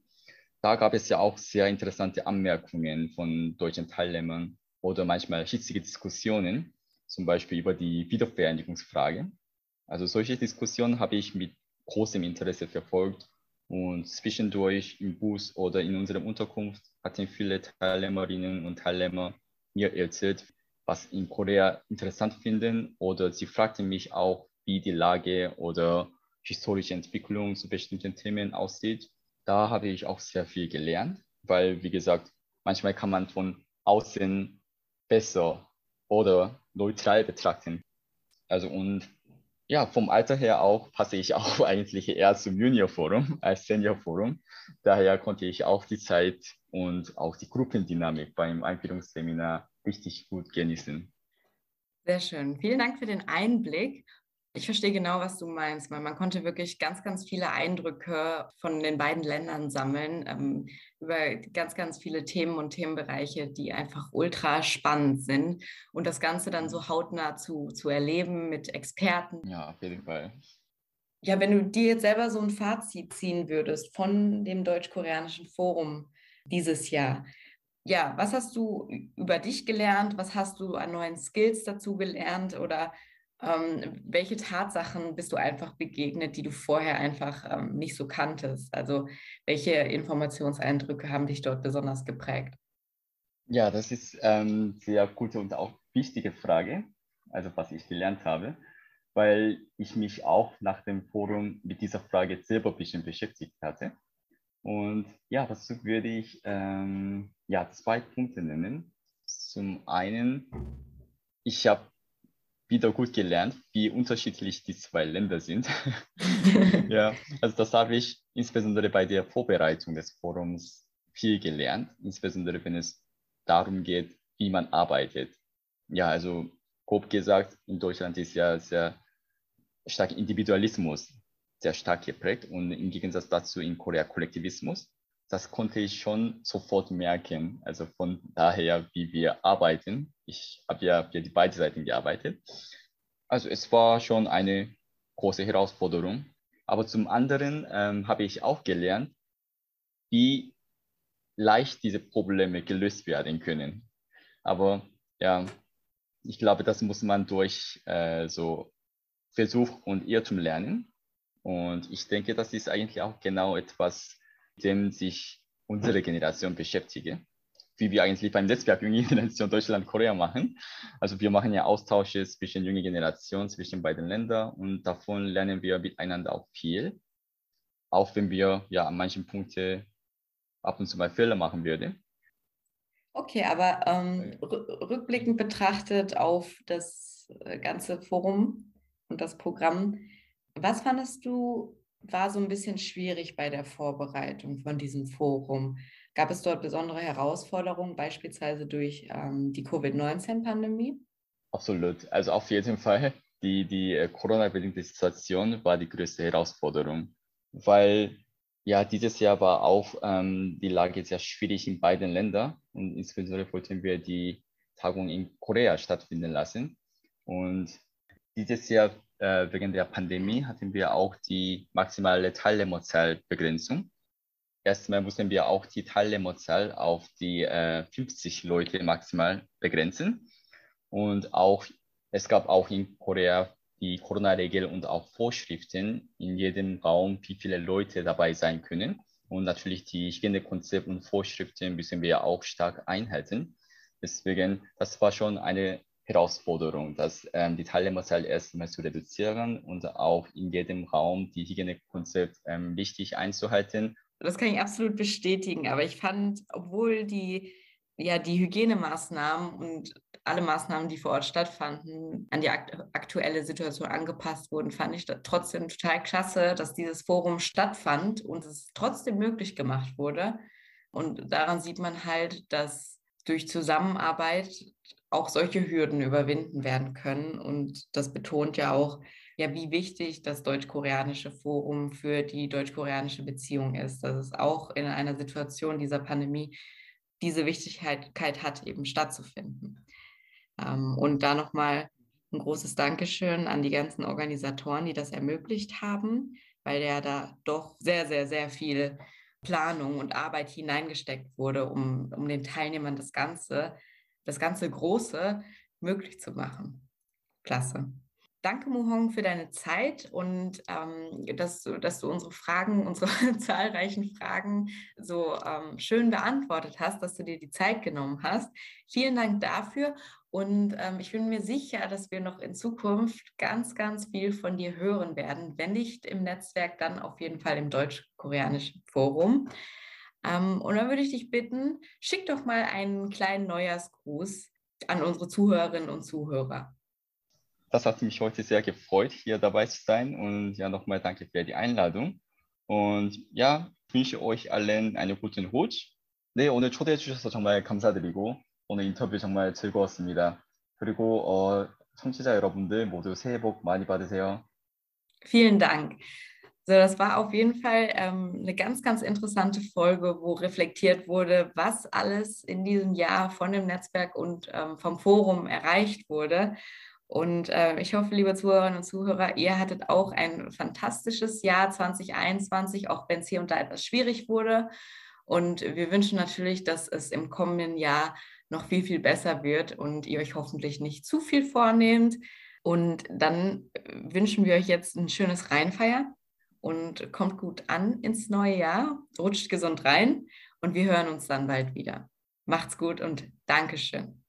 Da gab es ja auch sehr interessante Anmerkungen von deutschen Teilnehmern oder manchmal hitzige Diskussionen, zum Beispiel über die Wiedervereinigungsfrage. Also solche Diskussionen habe ich mit großem Interesse verfolgt und zwischendurch im Bus oder in unserer Unterkunft hatten viele Teilnehmerinnen und Teilnehmer mir erzählt, was in Korea interessant finden oder sie fragten mich auch, wie die Lage oder historische Entwicklung zu bestimmten Themen aussieht. Da habe ich auch sehr viel gelernt, weil, wie gesagt, manchmal kann man von außen besser oder neutral betrachten. Also und ja, vom Alter her auch passe ich auch eigentlich eher zum Junior Forum als Senior Forum. Daher konnte ich auch die Zeit und auch die Gruppendynamik beim Einführungsseminar richtig gut genießen. Sehr schön. Vielen Dank für den Einblick. Ich verstehe genau, was du meinst, weil man konnte wirklich ganz, ganz viele Eindrücke von den beiden Ländern sammeln ähm, über ganz, ganz viele Themen und Themenbereiche, die einfach ultra spannend sind und das Ganze dann so hautnah zu, zu erleben mit Experten. Ja, auf jeden Fall. Ja, wenn du dir jetzt selber so ein Fazit ziehen würdest von dem Deutsch-Koreanischen Forum dieses Jahr, ja, was hast du über dich gelernt? Was hast du an neuen Skills dazu gelernt? Oder ähm, welche Tatsachen bist du einfach begegnet, die du vorher einfach ähm, nicht so kanntest? Also welche Informationseindrücke haben dich dort besonders geprägt? Ja, das ist ähm, sehr gute und auch wichtige Frage, also was ich gelernt habe, weil ich mich auch nach dem Forum mit dieser Frage selber ein bisschen beschäftigt hatte. Und ja, dazu würde ich ähm, ja, zwei Punkte nennen. Zum einen, ich habe wieder gut gelernt, wie unterschiedlich die zwei Länder sind. ja, also das habe ich insbesondere bei der Vorbereitung des Forums viel gelernt, insbesondere wenn es darum geht, wie man arbeitet. Ja, also grob gesagt, in Deutschland ist ja sehr stark Individualismus sehr stark geprägt und im Gegensatz dazu in Korea Kollektivismus. Das konnte ich schon sofort merken. Also von daher, wie wir arbeiten, ich habe ja für die beiden Seiten gearbeitet. Also es war schon eine große Herausforderung. Aber zum anderen ähm, habe ich auch gelernt, wie leicht diese Probleme gelöst werden können. Aber ja, ich glaube, das muss man durch äh, so Versuch und Irrtum lernen. Und ich denke, das ist eigentlich auch genau etwas, dem sich unsere Generation beschäftigt wie wir eigentlich beim Netzwerk Junge Generation Deutschland, Korea machen. Also wir machen ja Austausche zwischen junge Generationen, zwischen beiden Ländern und davon lernen wir miteinander auch viel. Auch wenn wir ja an manchen Punkten ab und zu mal Fehler machen würden. Okay, aber ähm, rückblickend betrachtet auf das äh, ganze Forum und das Programm, was fandest du war so ein bisschen schwierig bei der Vorbereitung von diesem Forum? Gab es dort besondere Herausforderungen, beispielsweise durch ähm, die Covid-19-Pandemie? Absolut. Also auf jeden Fall. Die, die äh, Corona-bedingte Situation war die größte Herausforderung, weil ja, dieses Jahr war auch ähm, die Lage sehr schwierig in beiden Ländern und insbesondere wollten wir die Tagung in Korea stattfinden lassen. Und dieses Jahr äh, wegen der Pandemie hatten wir auch die maximale Teilnehmerzahlbegrenzung erstmal mussten wir auch die Teilnehmerzahl auf die äh, 50 Leute maximal begrenzen. Und auch, es gab auch in Korea die Corona-Regel und auch Vorschriften in jedem Raum, wie viele Leute dabei sein können. Und natürlich die Hygienekonzepte und Vorschriften müssen wir auch stark einhalten. Deswegen, das war schon eine Herausforderung, dass ähm, die Teilnehmerzahl erstmal zu reduzieren und auch in jedem Raum die Hygienekonzept ähm, richtig einzuhalten das kann ich absolut bestätigen. Aber ich fand, obwohl die, ja, die Hygienemaßnahmen und alle Maßnahmen, die vor Ort stattfanden, an die aktuelle Situation angepasst wurden, fand ich trotzdem total klasse, dass dieses Forum stattfand und es trotzdem möglich gemacht wurde. Und daran sieht man halt, dass durch Zusammenarbeit auch solche Hürden überwinden werden können. Und das betont ja auch ja, wie wichtig das deutsch-koreanische Forum für die deutsch-koreanische Beziehung ist, dass es auch in einer Situation dieser Pandemie diese Wichtigkeit hat, eben stattzufinden. Ähm, und da nochmal ein großes Dankeschön an die ganzen Organisatoren, die das ermöglicht haben, weil ja da doch sehr, sehr, sehr viel Planung und Arbeit hineingesteckt wurde, um, um den Teilnehmern das Ganze, das ganze Große möglich zu machen. Klasse. Danke, Muhong, für deine Zeit und ähm, dass, du, dass du unsere Fragen, unsere zahlreichen Fragen so ähm, schön beantwortet hast, dass du dir die Zeit genommen hast. Vielen Dank dafür und ähm, ich bin mir sicher, dass wir noch in Zukunft ganz, ganz viel von dir hören werden. Wenn nicht im Netzwerk, dann auf jeden Fall im deutsch-koreanischen Forum. Ähm, und dann würde ich dich bitten, schick doch mal einen kleinen Neujahrsgruß an unsere Zuhörerinnen und Zuhörer das hat mich heute sehr gefreut, hier dabei zu sein. Und ja, nochmal danke für die Einladung. Und ja, wünsche euch allen einen guten Rutsch. 네, 오늘 초대해 주셔서 정말 감사드리고 오늘 인터뷰 정말 즐거웠습니다. 그리고 어, 청취자 여러분들 모두 새해 복 많이 받으세요. Vielen Dank. So, das war auf jeden Fall ähm, eine ganz, ganz interessante Folge, wo reflektiert wurde, was alles in diesem Jahr von dem Netzwerk und ähm, vom Forum erreicht wurde. Und äh, ich hoffe, liebe Zuhörerinnen und Zuhörer, ihr hattet auch ein fantastisches Jahr 2021, auch wenn es hier und da etwas schwierig wurde. Und wir wünschen natürlich, dass es im kommenden Jahr noch viel, viel besser wird und ihr euch hoffentlich nicht zu viel vornehmt. Und dann äh, wünschen wir euch jetzt ein schönes Reinfeier und kommt gut an ins neue Jahr, rutscht gesund rein und wir hören uns dann bald wieder. Macht's gut und Dankeschön.